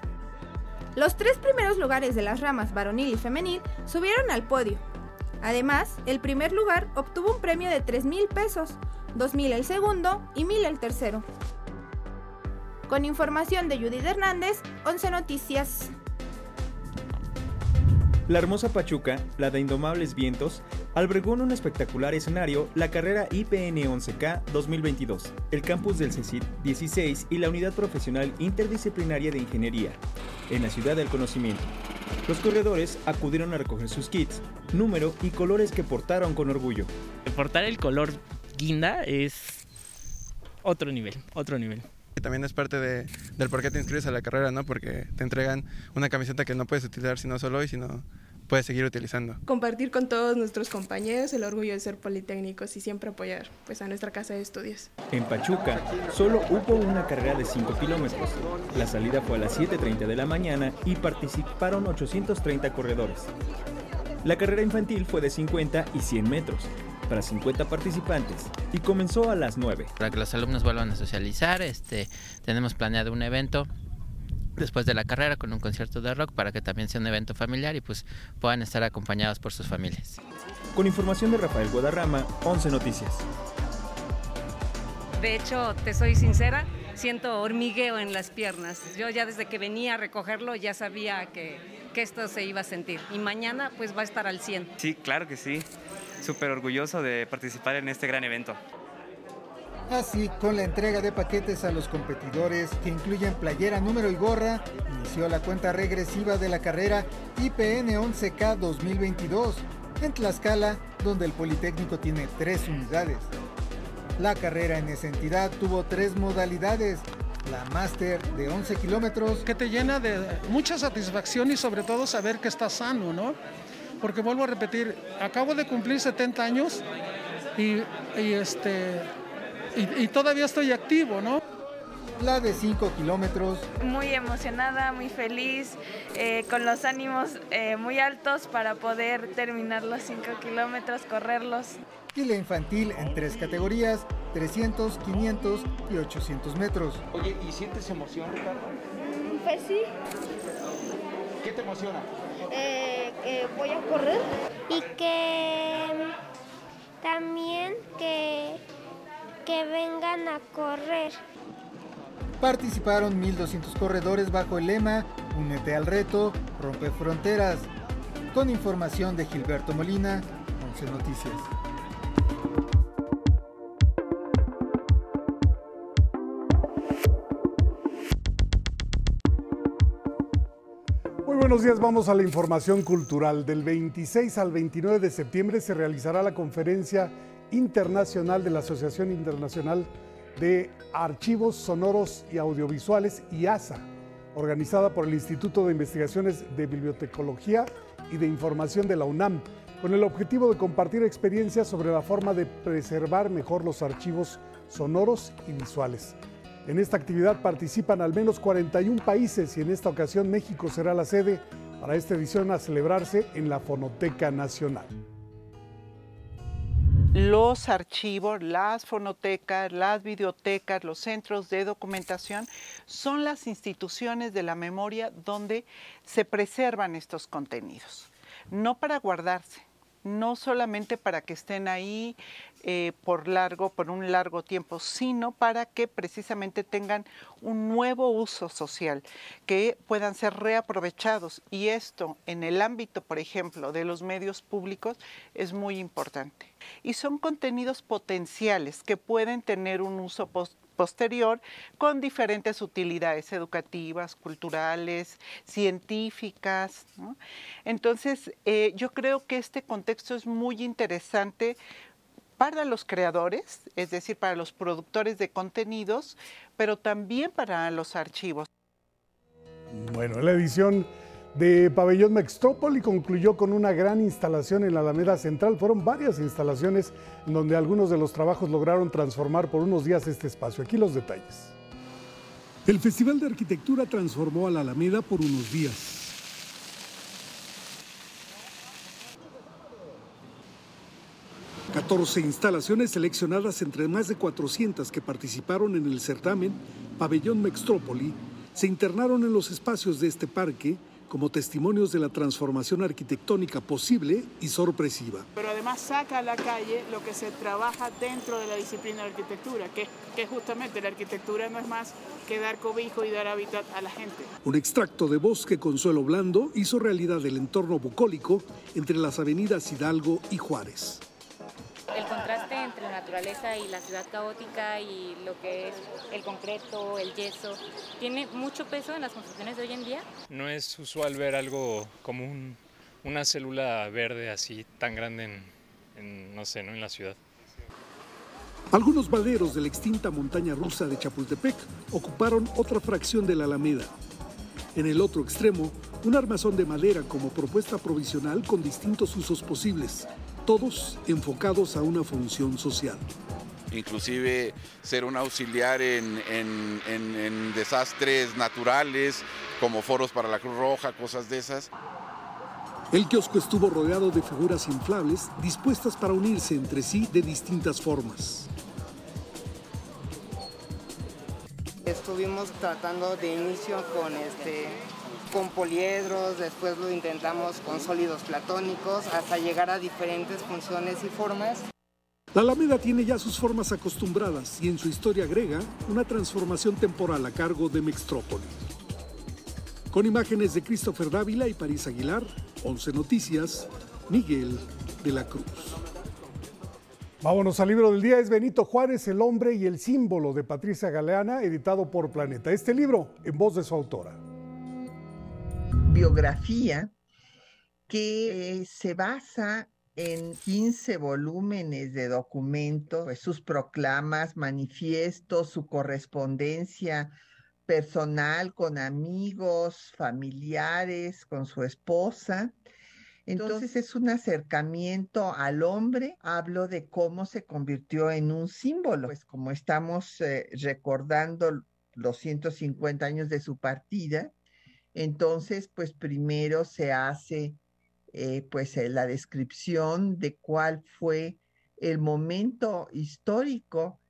Los tres primeros lugares de las ramas varonil y femenil subieron al podio. Además, el primer lugar obtuvo un premio de 3 mil pesos, 2 mil el segundo y mil el tercero. Con información de Judith Hernández, 11 Noticias. La hermosa Pachuca, la de Indomables Vientos, albergó en un espectacular escenario la carrera IPN 11K 2022, el campus del CECIT 16 y la unidad profesional interdisciplinaria de ingeniería, en la ciudad del conocimiento. Los corredores acudieron a recoger sus kits, número y colores que portaron con orgullo. Portar el color guinda es otro nivel, otro nivel. También es parte de, del por qué te inscribes a la carrera, ¿no? Porque te entregan una camiseta que no puedes utilizar sino solo hoy, sino puedes seguir utilizando. Compartir con todos nuestros compañeros el orgullo de ser politécnicos y siempre apoyar pues, a nuestra casa de estudios. En Pachuca solo hubo una carrera de 5 kilómetros. La salida fue a las 7.30 de la mañana y participaron 830 corredores. La carrera infantil fue de 50 y 100 metros para 50 participantes y comenzó a las 9. Para que los alumnos vuelvan a socializar, este, tenemos planeado un evento después de la carrera con un concierto de rock para que también sea un evento familiar y pues puedan estar acompañados por sus familias. Con información de Rafael Guadarrama, 11 Noticias. De hecho, te soy sincera, siento hormigueo en las piernas. Yo ya desde que venía a recogerlo ya sabía que, que esto se iba a sentir. Y mañana pues va a estar al 100. Sí, claro que sí súper orgulloso de participar en este gran evento. Así, con la entrega de paquetes a los competidores que incluyen playera, número y gorra, inició la cuenta regresiva de la carrera IPN 11K 2022 en Tlaxcala, donde el Politécnico tiene tres unidades. La carrera en esa entidad tuvo tres modalidades, la máster de 11 kilómetros. Que te llena de mucha satisfacción y sobre todo saber que estás sano, ¿no? Porque vuelvo a repetir, acabo de cumplir 70 años y, este, y, todavía estoy activo, ¿no? La de 5 kilómetros. Muy emocionada, muy feliz, eh, con los ánimos eh, muy altos para poder terminar los 5 kilómetros, correrlos. Y la infantil en tres categorías, 300, 500 y 800 metros. Oye, ¿y sientes emoción, Ricardo? Pues sí. ¿Qué te emociona? eh, voy a correr. Y que también que, que vengan a correr. Participaron 1.200 corredores bajo el lema Únete al reto, rompe fronteras. Con información de Gilberto Molina, 11 Noticias. Buenos días, vamos a la información cultural. Del 26 al 29 de septiembre se realizará la conferencia internacional de la Asociación Internacional de Archivos Sonoros y Audiovisuales, IASA, organizada por el Instituto de Investigaciones de Bibliotecología y de Información de la UNAM, con el objetivo de compartir experiencias sobre la forma de preservar mejor los archivos sonoros y visuales. En esta actividad participan al menos 41 países y en esta ocasión México será la sede para esta edición a celebrarse en la Fonoteca Nacional. Los archivos, las fonotecas, las bibliotecas, los centros de documentación son las instituciones de la memoria donde se preservan estos contenidos, no para guardarse, no solamente para que estén ahí eh, por largo, por un largo tiempo, sino para que precisamente tengan un nuevo uso social, que puedan ser reaprovechados. Y esto en el ámbito, por ejemplo, de los medios públicos es muy importante. Y son contenidos potenciales que pueden tener un uso posterior con diferentes utilidades educativas, culturales, científicas. Entonces, eh, yo creo que este contexto es muy interesante para los creadores, es decir, para los productores de contenidos, pero también para los archivos. Bueno, la edición de Pabellón Mextrópoli concluyó con una gran instalación en la Alameda Central. Fueron varias instalaciones donde algunos de los trabajos lograron transformar por unos días este espacio. Aquí los detalles. El Festival de Arquitectura transformó a la Alameda por unos días. 14 instalaciones seleccionadas entre más de 400 que participaron en el certamen Pabellón Mextrópoli se internaron en los espacios de este parque como testimonios de la transformación arquitectónica posible y sorpresiva. Pero además saca a la calle lo que se trabaja dentro de la disciplina de la arquitectura, que, que justamente la arquitectura no es más que dar cobijo y dar hábitat a la gente. Un extracto de bosque con suelo blando hizo realidad el entorno bucólico entre las avenidas Hidalgo y Juárez el contraste entre la naturaleza y la ciudad caótica y lo que es el concreto, el yeso, tiene mucho peso en las construcciones de hoy en día. No es usual ver algo como una célula verde así tan grande en, no sé, en la ciudad. Algunos balderos de la extinta montaña rusa de Chapultepec ocuparon otra fracción de la Alameda. En el otro extremo, un armazón de madera como propuesta provisional con distintos usos posibles, todos enfocados a una función social. Inclusive ser un auxiliar en, desastres naturales, como foros para la Cruz Roja, cosas de esas. El kiosco estuvo rodeado de figuras inflables dispuestas para unirse entre sí de distintas formas. Estuvimos tratando de inicio con este con poliedros, después lo intentamos con sólidos platónicos, hasta llegar a diferentes funciones y formas. La Alameda tiene ya sus formas acostumbradas y en su historia agrega una transformación temporal a cargo de Mextrópoli. Con imágenes de Christopher Dávila y París Aguilar, 11 Noticias, Miguel de la Cruz. Vámonos al libro del día, es Benito Juárez, el hombre y el símbolo de Patricia Galeana, editado por Planeta. Este libro en voz de su autora biografía que se basa en 15 volúmenes de documentos, pues, sus proclamas, manifiestos, su correspondencia personal con amigos, familiares, con su esposa. Entonces es un acercamiento al hombre. Hablo de cómo se convirtió en un símbolo, pues como estamos eh, recordando los 150 años de su partida, entonces, pues primero se hace eh, pues eh, la descripción de cuál fue el momento histórico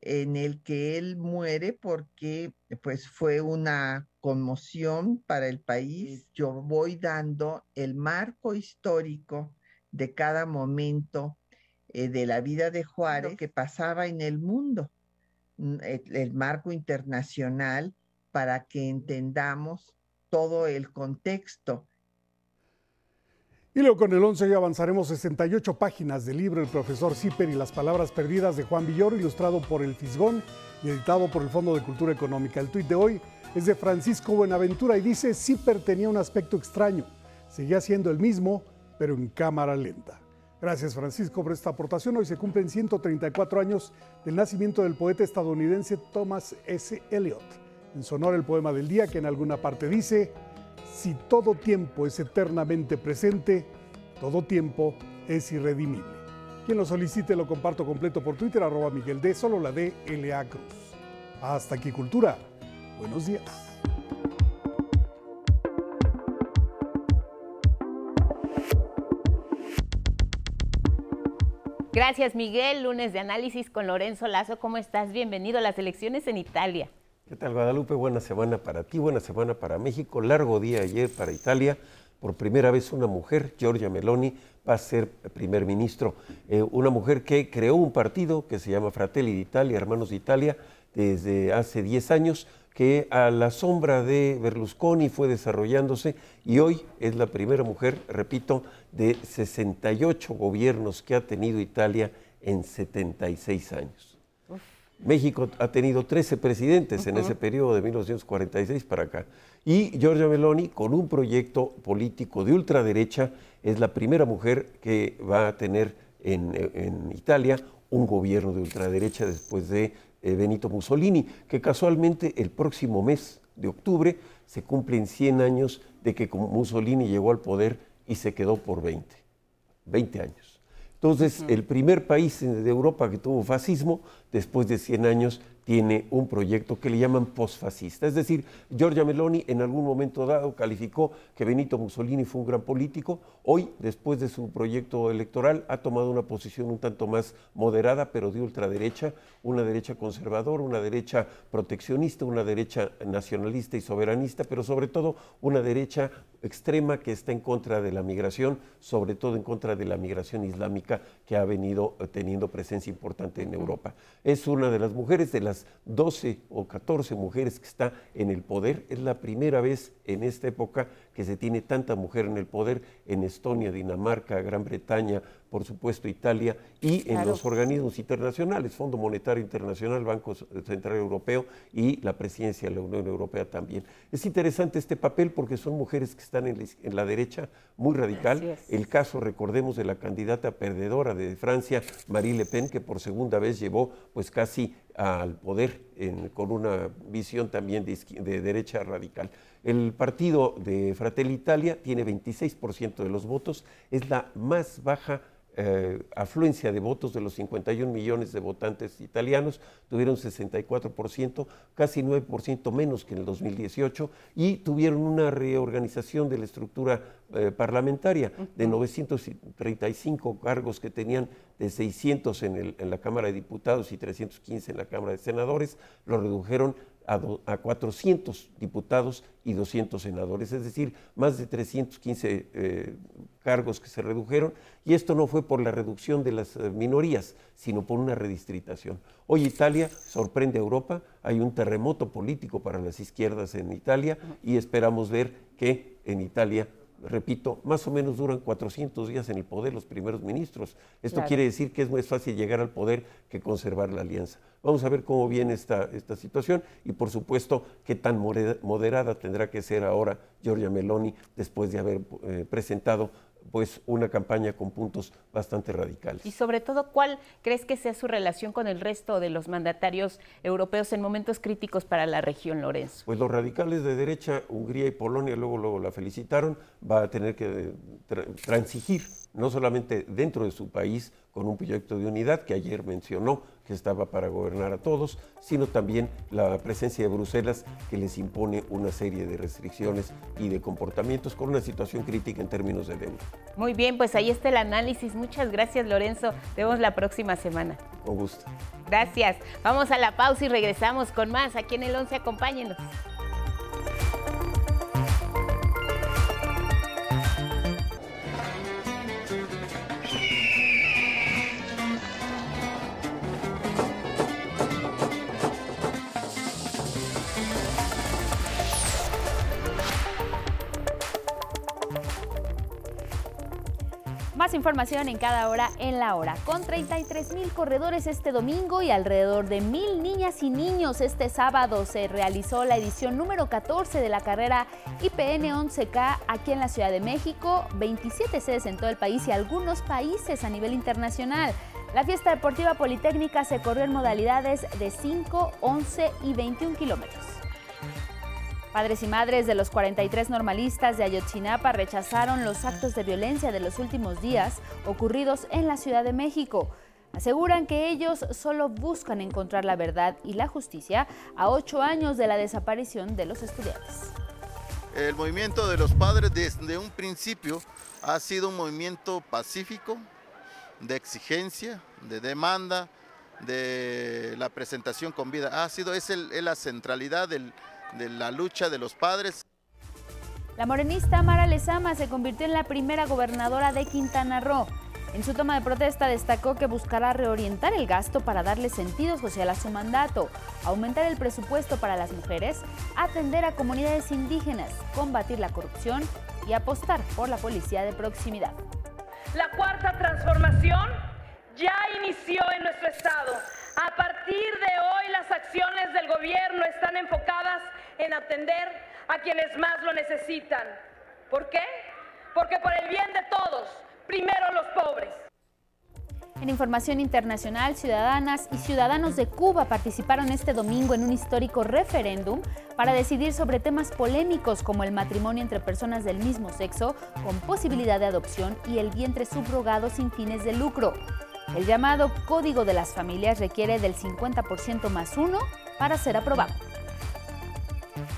en el que él muere porque pues fue una conmoción para el país. Yo voy dando el marco histórico de cada momento eh, de la vida de Juárez que pasaba en el mundo, mm, el marco internacional para que entendamos todo el contexto. Y luego con el 11 ya avanzaremos 68 páginas del libro El profesor Zipper y las palabras perdidas de Juan Villoro, ilustrado por El Fisgón y editado por el Fondo de Cultura Económica. El tuit de hoy, Es de Francisco Buenaventura y dice, Zipper tenía un aspecto extraño. Seguía siendo el mismo, pero en cámara lenta. Gracias Francisco por esta aportación. Hoy se cumplen 134 años del nacimiento del poeta estadounidense Thomas S. Eliot. En sonor el poema del día que en alguna parte dice, si todo tiempo es eternamente presente, todo tiempo es irredimible. Quien lo solicite lo comparto completo por Twitter, arroba Miguel D, solo la D, L.A. Cruz. Hasta aquí Cultura. Buenos días. Gracias Miguel, lunes de análisis con Lorenzo Lazo. ¿Cómo estás? Bienvenido a las elecciones en Italia. ¿Qué tal Guadalupe? Buena semana para ti, buena semana para México. Largo día ayer para Italia. Por primera vez una mujer, Giorgia Meloni, va a ser primer ministro. Eh, una mujer que creó un partido que se llama Fratelli d'Italia, Hermanos de Italia, desde hace 10 años, que a la sombra de Berlusconi fue desarrollándose y hoy es la primera mujer, repito, de 68 gobiernos que ha tenido Italia en 76 años. México ha tenido 13 presidentes en ese periodo de 1946 para acá. Y Giorgia Meloni, con un proyecto político de ultraderecha, es la primera mujer que va a tener en, en Italia un gobierno de ultraderecha después de eh, Benito Mussolini, que casualmente el próximo mes de octubre se cumplen 100 años de que Mussolini llegó al poder y se quedó por 20, 20 años. Entonces, el primer país de Europa que tuvo fascismo, después de 100 años, tiene un proyecto que le llaman posfascista. Es decir, Giorgia Meloni en algún momento dado calificó que Benito Mussolini fue un gran político. Hoy, después de su proyecto electoral, ha tomado una posición un tanto más moderada, pero de ultraderecha, una derecha conservadora, una derecha proteccionista, una derecha nacionalista y soberanista, pero sobre todo una derecha extrema que está en contra de la migración, sobre todo en contra de la migración islámica que ha venido eh, teniendo presencia importante en Europa. Es una de las mujeres de la 12 o 14 mujeres que está en el poder. Es la primera vez en esta época que se tiene tanta mujer en el poder en Estonia, Dinamarca, Gran Bretaña, por supuesto Italia y en los organismos internacionales, Fondo Monetario Internacional, Banco Central Europeo y la presidencia de la Unión Europea también. Es interesante este papel porque son mujeres que están en la, derecha muy radical. El caso, recordemos, de la candidata perdedora de Francia, Marie Le Pen, que por segunda vez llevó pues casi al poder con una visión también de, derecha radical. El partido de Fratelli Italia tiene 26% de los votos, es la más baja eh, afluencia de votos de los 51 millones de votantes italianos, tuvieron 64%, casi 9% menos que en el 2018, y tuvieron una reorganización de la estructura eh, parlamentaria de 935 cargos que tenían de 600 en, en la Cámara de Diputados y 315 en la Cámara de Senadores, lo redujeron a, 400 diputados y 200 senadores, es decir, más de 315 eh, cargos que se redujeron, y esto no fue por la reducción de las eh, minorías, sino por una redistritación. Hoy Italia sorprende a Europa, hay un terremoto político para las izquierdas en Italia y esperamos ver que en Italia repito, más o menos duran 400 días en el poder los primeros ministros. Esto quiere decir que es más fácil llegar al poder que conservar la alianza. Vamos a ver cómo viene esta, esta situación y por supuesto qué tan moderada tendrá que ser ahora Giorgia Meloni después de haber eh, presentado pues una campaña con puntos bastante radicales. Y sobre todo, ¿cuál crees que sea su relación con el resto de los mandatarios europeos en momentos críticos para la región, Lorenzo? Pues los radicales de derecha, Hungría y Polonia, luego, luego la felicitaron, va a tener que transigir, no solamente dentro de su país, con un proyecto de unidad que ayer mencionó que estaba para gobernar a todos, sino también la presencia de Bruselas que les impone una serie de restricciones y de comportamientos con una situación crítica en términos de deuda. Muy bien, pues ahí está el análisis. Muchas gracias Lorenzo. Vemos la próxima semana. Con gusto. Gracias. Vamos a la pausa y regresamos con más. Aquí en el 11 acompáñenos. Información en cada hora en la hora. Con 33 mil corredores este domingo y alrededor de mil niñas y niños este sábado se realizó la edición número 14 de la carrera IPN 11K aquí en la Ciudad de México, 27 sedes en todo el país y algunos países a nivel internacional. La fiesta deportiva politécnica se corrió en modalidades de 5, 11 y 21 kilómetros. Padres y madres de los 43 normalistas de Ayotzinapa rechazaron los actos de violencia de los últimos días ocurridos en la Ciudad de México. Aseguran que ellos solo buscan encontrar la verdad y la justicia a ocho años de la desaparición de los estudiantes. El movimiento de los padres desde un principio ha sido un movimiento pacífico, de exigencia, de demanda, de la presentación con vida. Ha sido, es, el, es la centralidad del, de la lucha de los padres. La morenista Mara Lezama se convirtió en la primera gobernadora de Quintana Roo. En su toma de protesta destacó que buscará reorientar el gasto para darle sentido social a su mandato, aumentar el presupuesto para las mujeres, atender a comunidades indígenas, combatir la corrupción y apostar por la policía de proximidad. La cuarta transformación ya inició en nuestro estado. A partir de hoy las acciones del gobierno están enfocadas en atender a quienes más lo necesitan. ¿Por qué? Porque por el bien de todos, primero los pobres. En información internacional, ciudadanas y ciudadanos de Cuba participaron este domingo en un histórico referéndum para decidir sobre temas polémicos como el matrimonio entre personas del mismo sexo con posibilidad de adopción y el vientre subrogado sin fines de lucro. El llamado Código de las Familias requiere del 50% más uno para ser aprobado.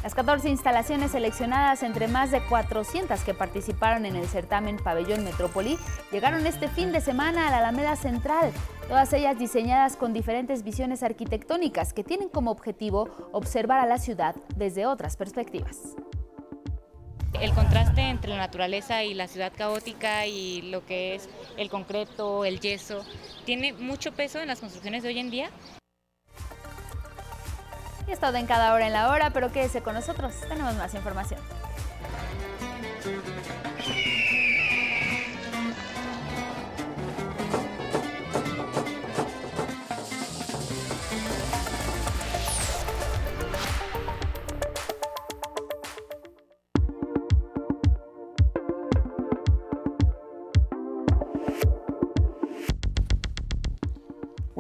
Las 14 instalaciones seleccionadas entre más de 400 que participaron en el certamen Pabellón Metrópoli llegaron este fin de semana a la Alameda Central, todas ellas diseñadas con diferentes visiones arquitectónicas que tienen como objetivo observar a la ciudad desde otras perspectivas. El contraste entre la naturaleza y la ciudad caótica y lo que es el concreto, el yeso, tiene mucho peso en las construcciones de hoy en día. Y es todo en cada hora en la hora, pero quédese con nosotros, tenemos más información.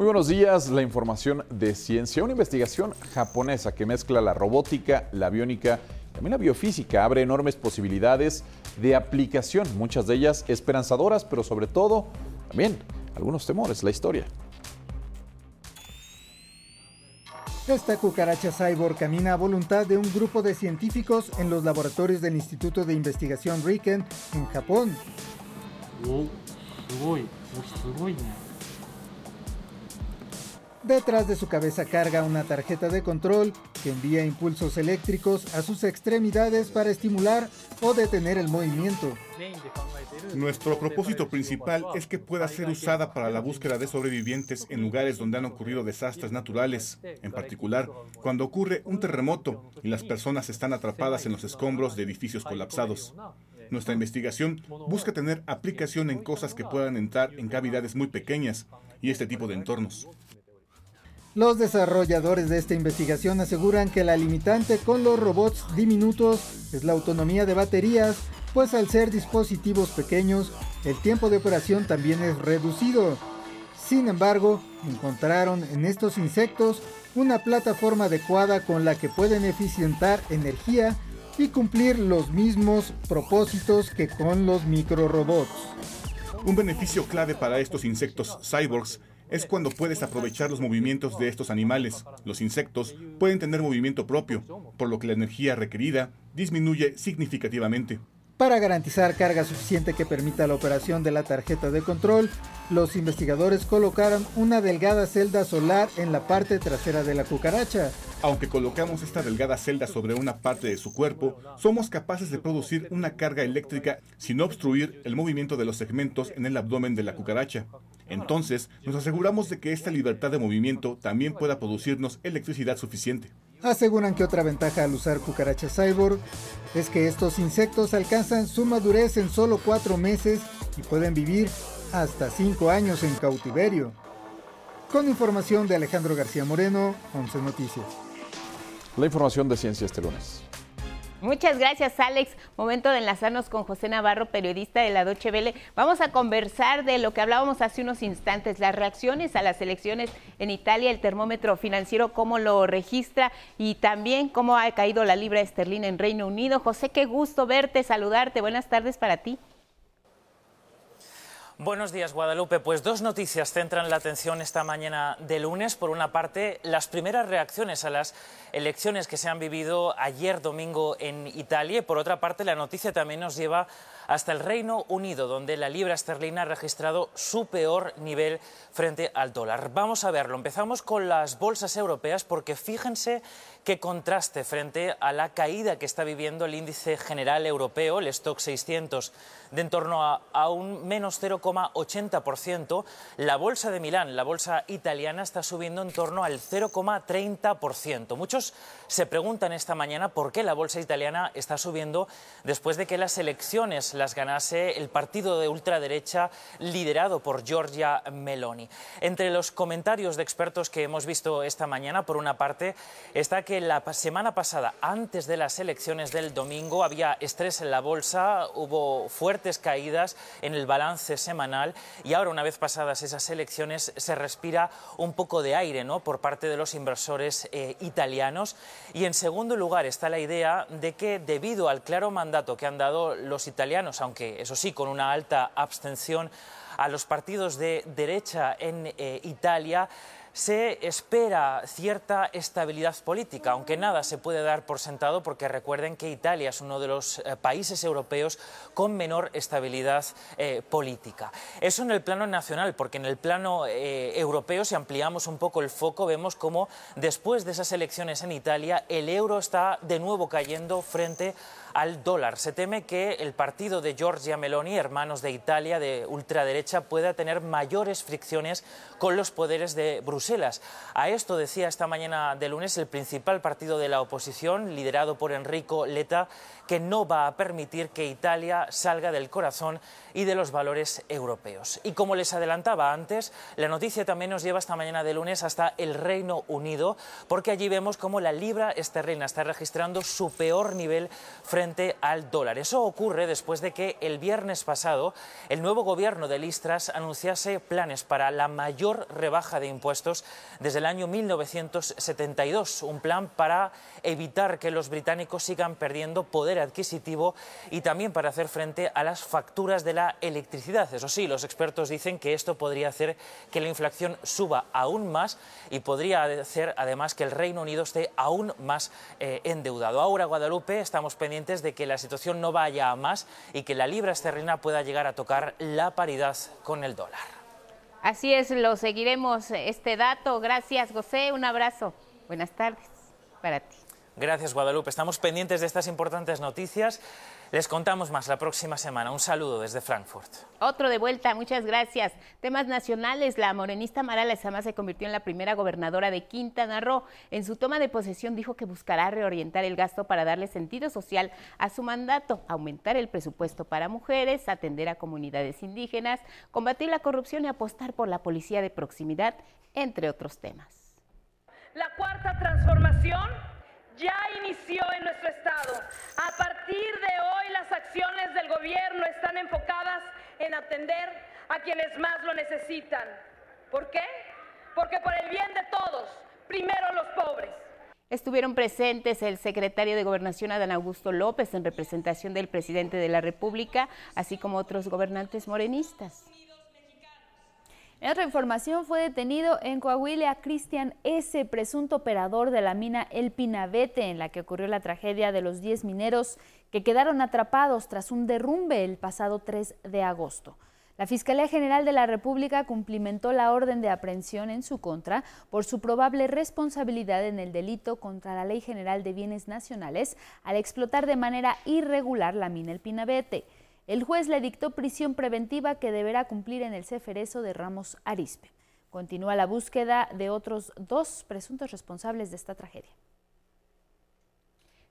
Muy buenos días, la información de ciencia. Una investigación japonesa que mezcla la robótica, la biónica, también la biofísica, abre enormes posibilidades de aplicación, muchas de ellas esperanzadoras, pero sobre todo también algunos temores, la historia. Esta cucaracha cyborg camina a voluntad de un grupo de científicos en los laboratorios del Instituto de Investigación Riken en Japón. Detrás de su cabeza carga una tarjeta de control que envía impulsos eléctricos a sus extremidades para estimular o detener el movimiento. Nuestro propósito principal es que pueda ser usada para la búsqueda de sobrevivientes en lugares donde han ocurrido desastres naturales, en particular cuando ocurre un terremoto y las personas están atrapadas en los escombros de edificios colapsados. Nuestra investigación busca tener aplicación en cosas que puedan entrar en cavidades muy pequeñas y este tipo de entornos. Los desarrolladores de esta investigación aseguran que la limitante con los robots diminutos es la autonomía de baterías, pues al ser dispositivos pequeños, el tiempo de operación también es reducido. Sin embargo, encontraron en estos insectos una plataforma adecuada con la que pueden eficientar energía y cumplir los mismos propósitos que con los microrobots. Un beneficio clave para estos insectos cyborgs es cuando puedes aprovechar los movimientos de estos animales. Los insectos pueden tener movimiento propio, por lo que la energía requerida disminuye significativamente. Para garantizar carga suficiente que permita la operación de la tarjeta de control, los investigadores colocaron una delgada celda solar en la parte trasera de la cucaracha. Aunque colocamos esta delgada celda sobre una parte de su cuerpo, somos capaces de producir una carga eléctrica sin obstruir el movimiento de los segmentos en el abdomen de la cucaracha. Entonces, nos aseguramos de que esta libertad de movimiento también pueda producirnos electricidad suficiente. Aseguran que otra ventaja al usar cucaracha cyborg es que estos insectos alcanzan su madurez en solo cuatro meses y pueden vivir hasta cinco años en cautiverio. Con información de Alejandro García Moreno, 11 Noticias. La información de ciencia este lunes. Muchas gracias, Alex. Momento de enlazarnos con José Navarro, periodista de la Doche Vele. Vamos a conversar de lo que hablábamos hace unos instantes, las reacciones a las elecciones en Italia, el termómetro financiero, cómo lo registra y también cómo ha caído la libra esterlina en Reino Unido. José, qué gusto verte, saludarte. Buenas tardes para ti. Buenos días, Guadalupe. Pues dos noticias centran la atención esta mañana de lunes. Por una parte, las primeras reacciones a las elecciones que se han vivido ayer domingo en Italia. Y por otra parte, la noticia también nos lleva hasta el Reino Unido, donde la libra esterlina ha registrado su peor nivel frente al dólar. Vamos a verlo. Empezamos con las bolsas europeas porque fíjense qué contraste frente a la caída que está viviendo el índice general europeo, el stock 600, de en torno a, un menos 0,80%. La bolsa de Milán, la bolsa italiana, está subiendo en torno al 0,30%. Muchos se preguntan esta mañana por qué la bolsa italiana está subiendo después de que las elecciones las ganase el partido de ultraderecha liderado por Giorgia Meloni. Entre los comentarios de expertos que hemos visto esta mañana, por una parte, está que la semana pasada, antes de las elecciones del domingo, había estrés en la bolsa, hubo fuertes caídas en el balance semanal y ahora, una vez pasadas esas elecciones, se respira un poco de aire ¿no? por parte de los inversores eh, italianos. Y en segundo lugar está la idea de que debido al claro mandato que han dado los italianos, aunque eso sí, con una alta abstención a los partidos de derecha en eh, Italia, se espera cierta estabilidad política, aunque nada se puede dar por sentado porque recuerden que Italia es uno de los eh, países europeos con menor estabilidad eh, política. Eso en el plano nacional, porque en el plano europeo, si ampliamos un poco el foco, vemos cómo después de esas elecciones en Italia el euro está de nuevo cayendo frente al dólar. Se teme que el partido de Giorgia Meloni, hermanos de Italia de ultraderecha, pueda tener mayores fricciones con los poderes de Bruselas. A esto decía esta mañana de lunes el principal partido de la oposición, liderado por Enrico Letta, que no va a permitir que Italia salga del corazón y de los valores europeos. Y como les adelantaba antes, la noticia también nos lleva esta mañana de lunes hasta el Reino Unido, porque allí vemos cómo la libra esterlina está registrando su peor nivel frente al dólar. Eso ocurre después de que el viernes pasado el nuevo gobierno de Listras anunciase planes para la mayor rebaja de impuestos desde el año 1972, un plan para evitar que los británicos sigan perdiendo poder adquisitivo y también para hacer frente a las facturas de la electricidad. Eso sí, los expertos dicen que esto podría hacer que la inflación suba aún más y podría hacer además que el Reino Unido esté aún más eh, endeudado. Ahora, Guadalupe, estamos pendientes de que la situación no vaya a más y que la libra esterlina pueda llegar a tocar la paridad con el dólar. Así es, lo seguiremos este dato. Gracias, José. Un abrazo. Buenas tardes para ti. Gracias, Guadalupe. Estamos pendientes de estas importantes noticias. Les contamos más la próxima semana. Un saludo desde Frankfurt. Otro de vuelta, muchas gracias. Temas nacionales, la morenista Mara Lezama se convirtió en la primera gobernadora de Quintana Roo. En su toma de posesión dijo que buscará reorientar el gasto para darle sentido social a su mandato, aumentar el presupuesto para mujeres, atender a comunidades indígenas, combatir la corrupción y apostar por la policía de proximidad, entre otros temas. La cuarta transformación ya inició en nuestro estado. A partir de hoy las acciones del gobierno están enfocadas en atender a quienes más lo necesitan. ¿Por qué? Porque por el bien de todos, primero los pobres. Estuvieron presentes el secretario de Gobernación Adán Augusto López en representación del presidente de la República, así como otros gobernantes morenistas. En otra información, fue detenido en Coahuila Cristian S., presunto operador de la mina El Pinabete, en la que ocurrió la tragedia de los 10 mineros que quedaron atrapados tras un derrumbe el pasado 3 de agosto. La Fiscalía General de la República cumplimentó la orden de aprehensión en su contra por su probable responsabilidad en el delito contra la Ley General de Bienes Nacionales al explotar de manera irregular la mina El Pinabete. El juez le dictó prisión preventiva que deberá cumplir en el Ceferezo de Ramos Arispe. Continúa la búsqueda de otros dos presuntos responsables de esta tragedia.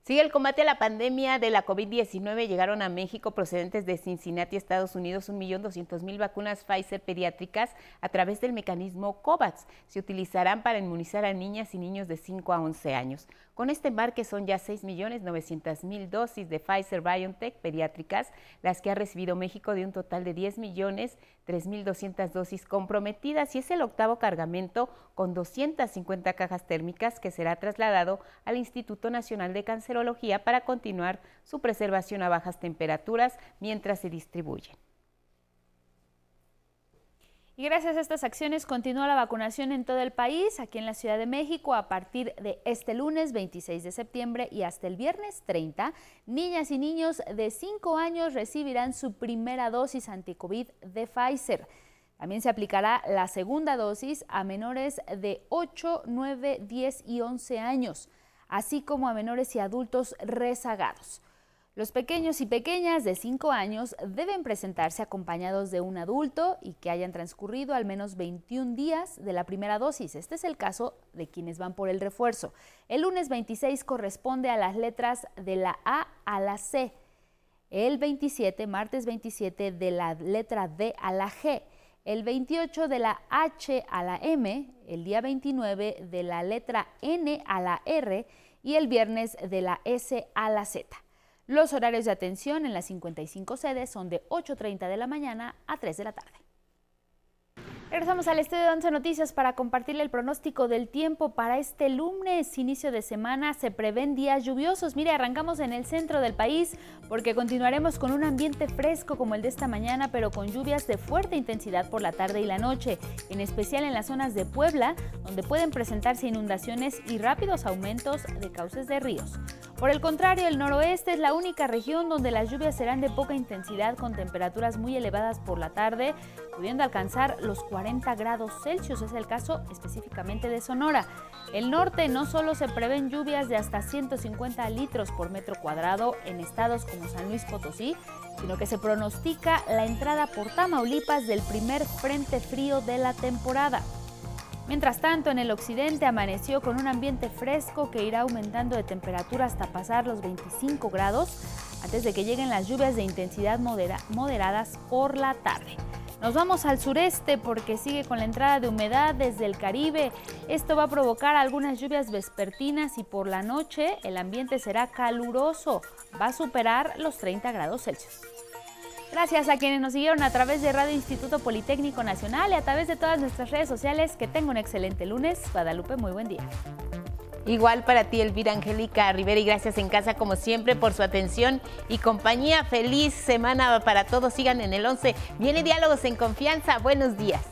Sigue el combate a la pandemia de la COVID-19. Llegaron a México procedentes de Cincinnati, Estados Unidos, 1.200.000 vacunas Pfizer pediátricas a través del mecanismo COVAX. Se utilizarán para inmunizar a niñas y niños de 5 a 11 años. Con este embarque son ya 6.900.000 dosis de Pfizer BioNTech pediátricas, las que ha recibido México de un total de 10 millones 3.200 dosis comprometidas y es el octavo cargamento con 250 cajas térmicas que será trasladado al Instituto Nacional de Cancerología para continuar su preservación a bajas temperaturas mientras se distribuyen. Gracias a estas acciones continúa la vacunación en todo el país, aquí en la Ciudad de México, a partir de este lunes 26 de septiembre y hasta el viernes 30, niñas y niños de 5 años recibirán su primera dosis anticovid de Pfizer. También se aplicará la segunda dosis a menores de 8, 9, 10 y 11 años, así como a menores y adultos rezagados. Los pequeños y pequeñas de 5 años deben presentarse acompañados de un adulto y que hayan transcurrido al menos 21 días de la primera dosis. Este es el caso de quienes van por el refuerzo. El lunes 26 corresponde a las letras de la A a la C. El 27, martes 27, de la letra D a la G. El 28 de la H a la M. El día 29 de la letra N a la R. Y el viernes de la S a la Z. Los horarios de atención en las 55 sedes son de 8.30 de la mañana a 3 de la tarde. Regresamos al estudio de 11 Noticias para compartirle el pronóstico del tiempo para este lunes, inicio de semana. Se prevén días lluviosos. Mire, arrancamos en el centro del país porque continuaremos con un ambiente fresco como el de esta mañana, pero con lluvias de fuerte intensidad por la tarde y la noche, en especial en las zonas de Puebla, donde pueden presentarse inundaciones y rápidos aumentos de cauces de ríos. Por el contrario, el noroeste es la única región donde las lluvias serán de poca intensidad con temperaturas muy elevadas por la tarde, pudiendo alcanzar los 40 grados Celsius. Es el caso específicamente de Sonora. El norte no solo se prevén lluvias de hasta 150 litros por metro cuadrado en estados como San Luis Potosí, sino que se pronostica la entrada por Tamaulipas del primer frente frío de la temporada. Mientras tanto, en el occidente amaneció con un ambiente fresco que irá aumentando de temperatura hasta pasar los 25 grados antes de que lleguen las lluvias de intensidad moderadas por la tarde. Nos vamos al sureste porque sigue con la entrada de humedad desde el Caribe. Esto va a provocar algunas lluvias vespertinas y por la noche el ambiente será caluroso. Va a superar los 30 grados Celsius. Gracias a quienes nos siguieron a través de Radio Instituto Politécnico Nacional y a través de todas nuestras redes sociales. Que tenga un excelente lunes. Guadalupe, muy buen día. Igual para ti, Elvira Angélica Rivera, y gracias en casa como siempre por su atención y compañía. Feliz semana para todos. Sigan en el 11. Viene Diálogos en Confianza. Buenos días.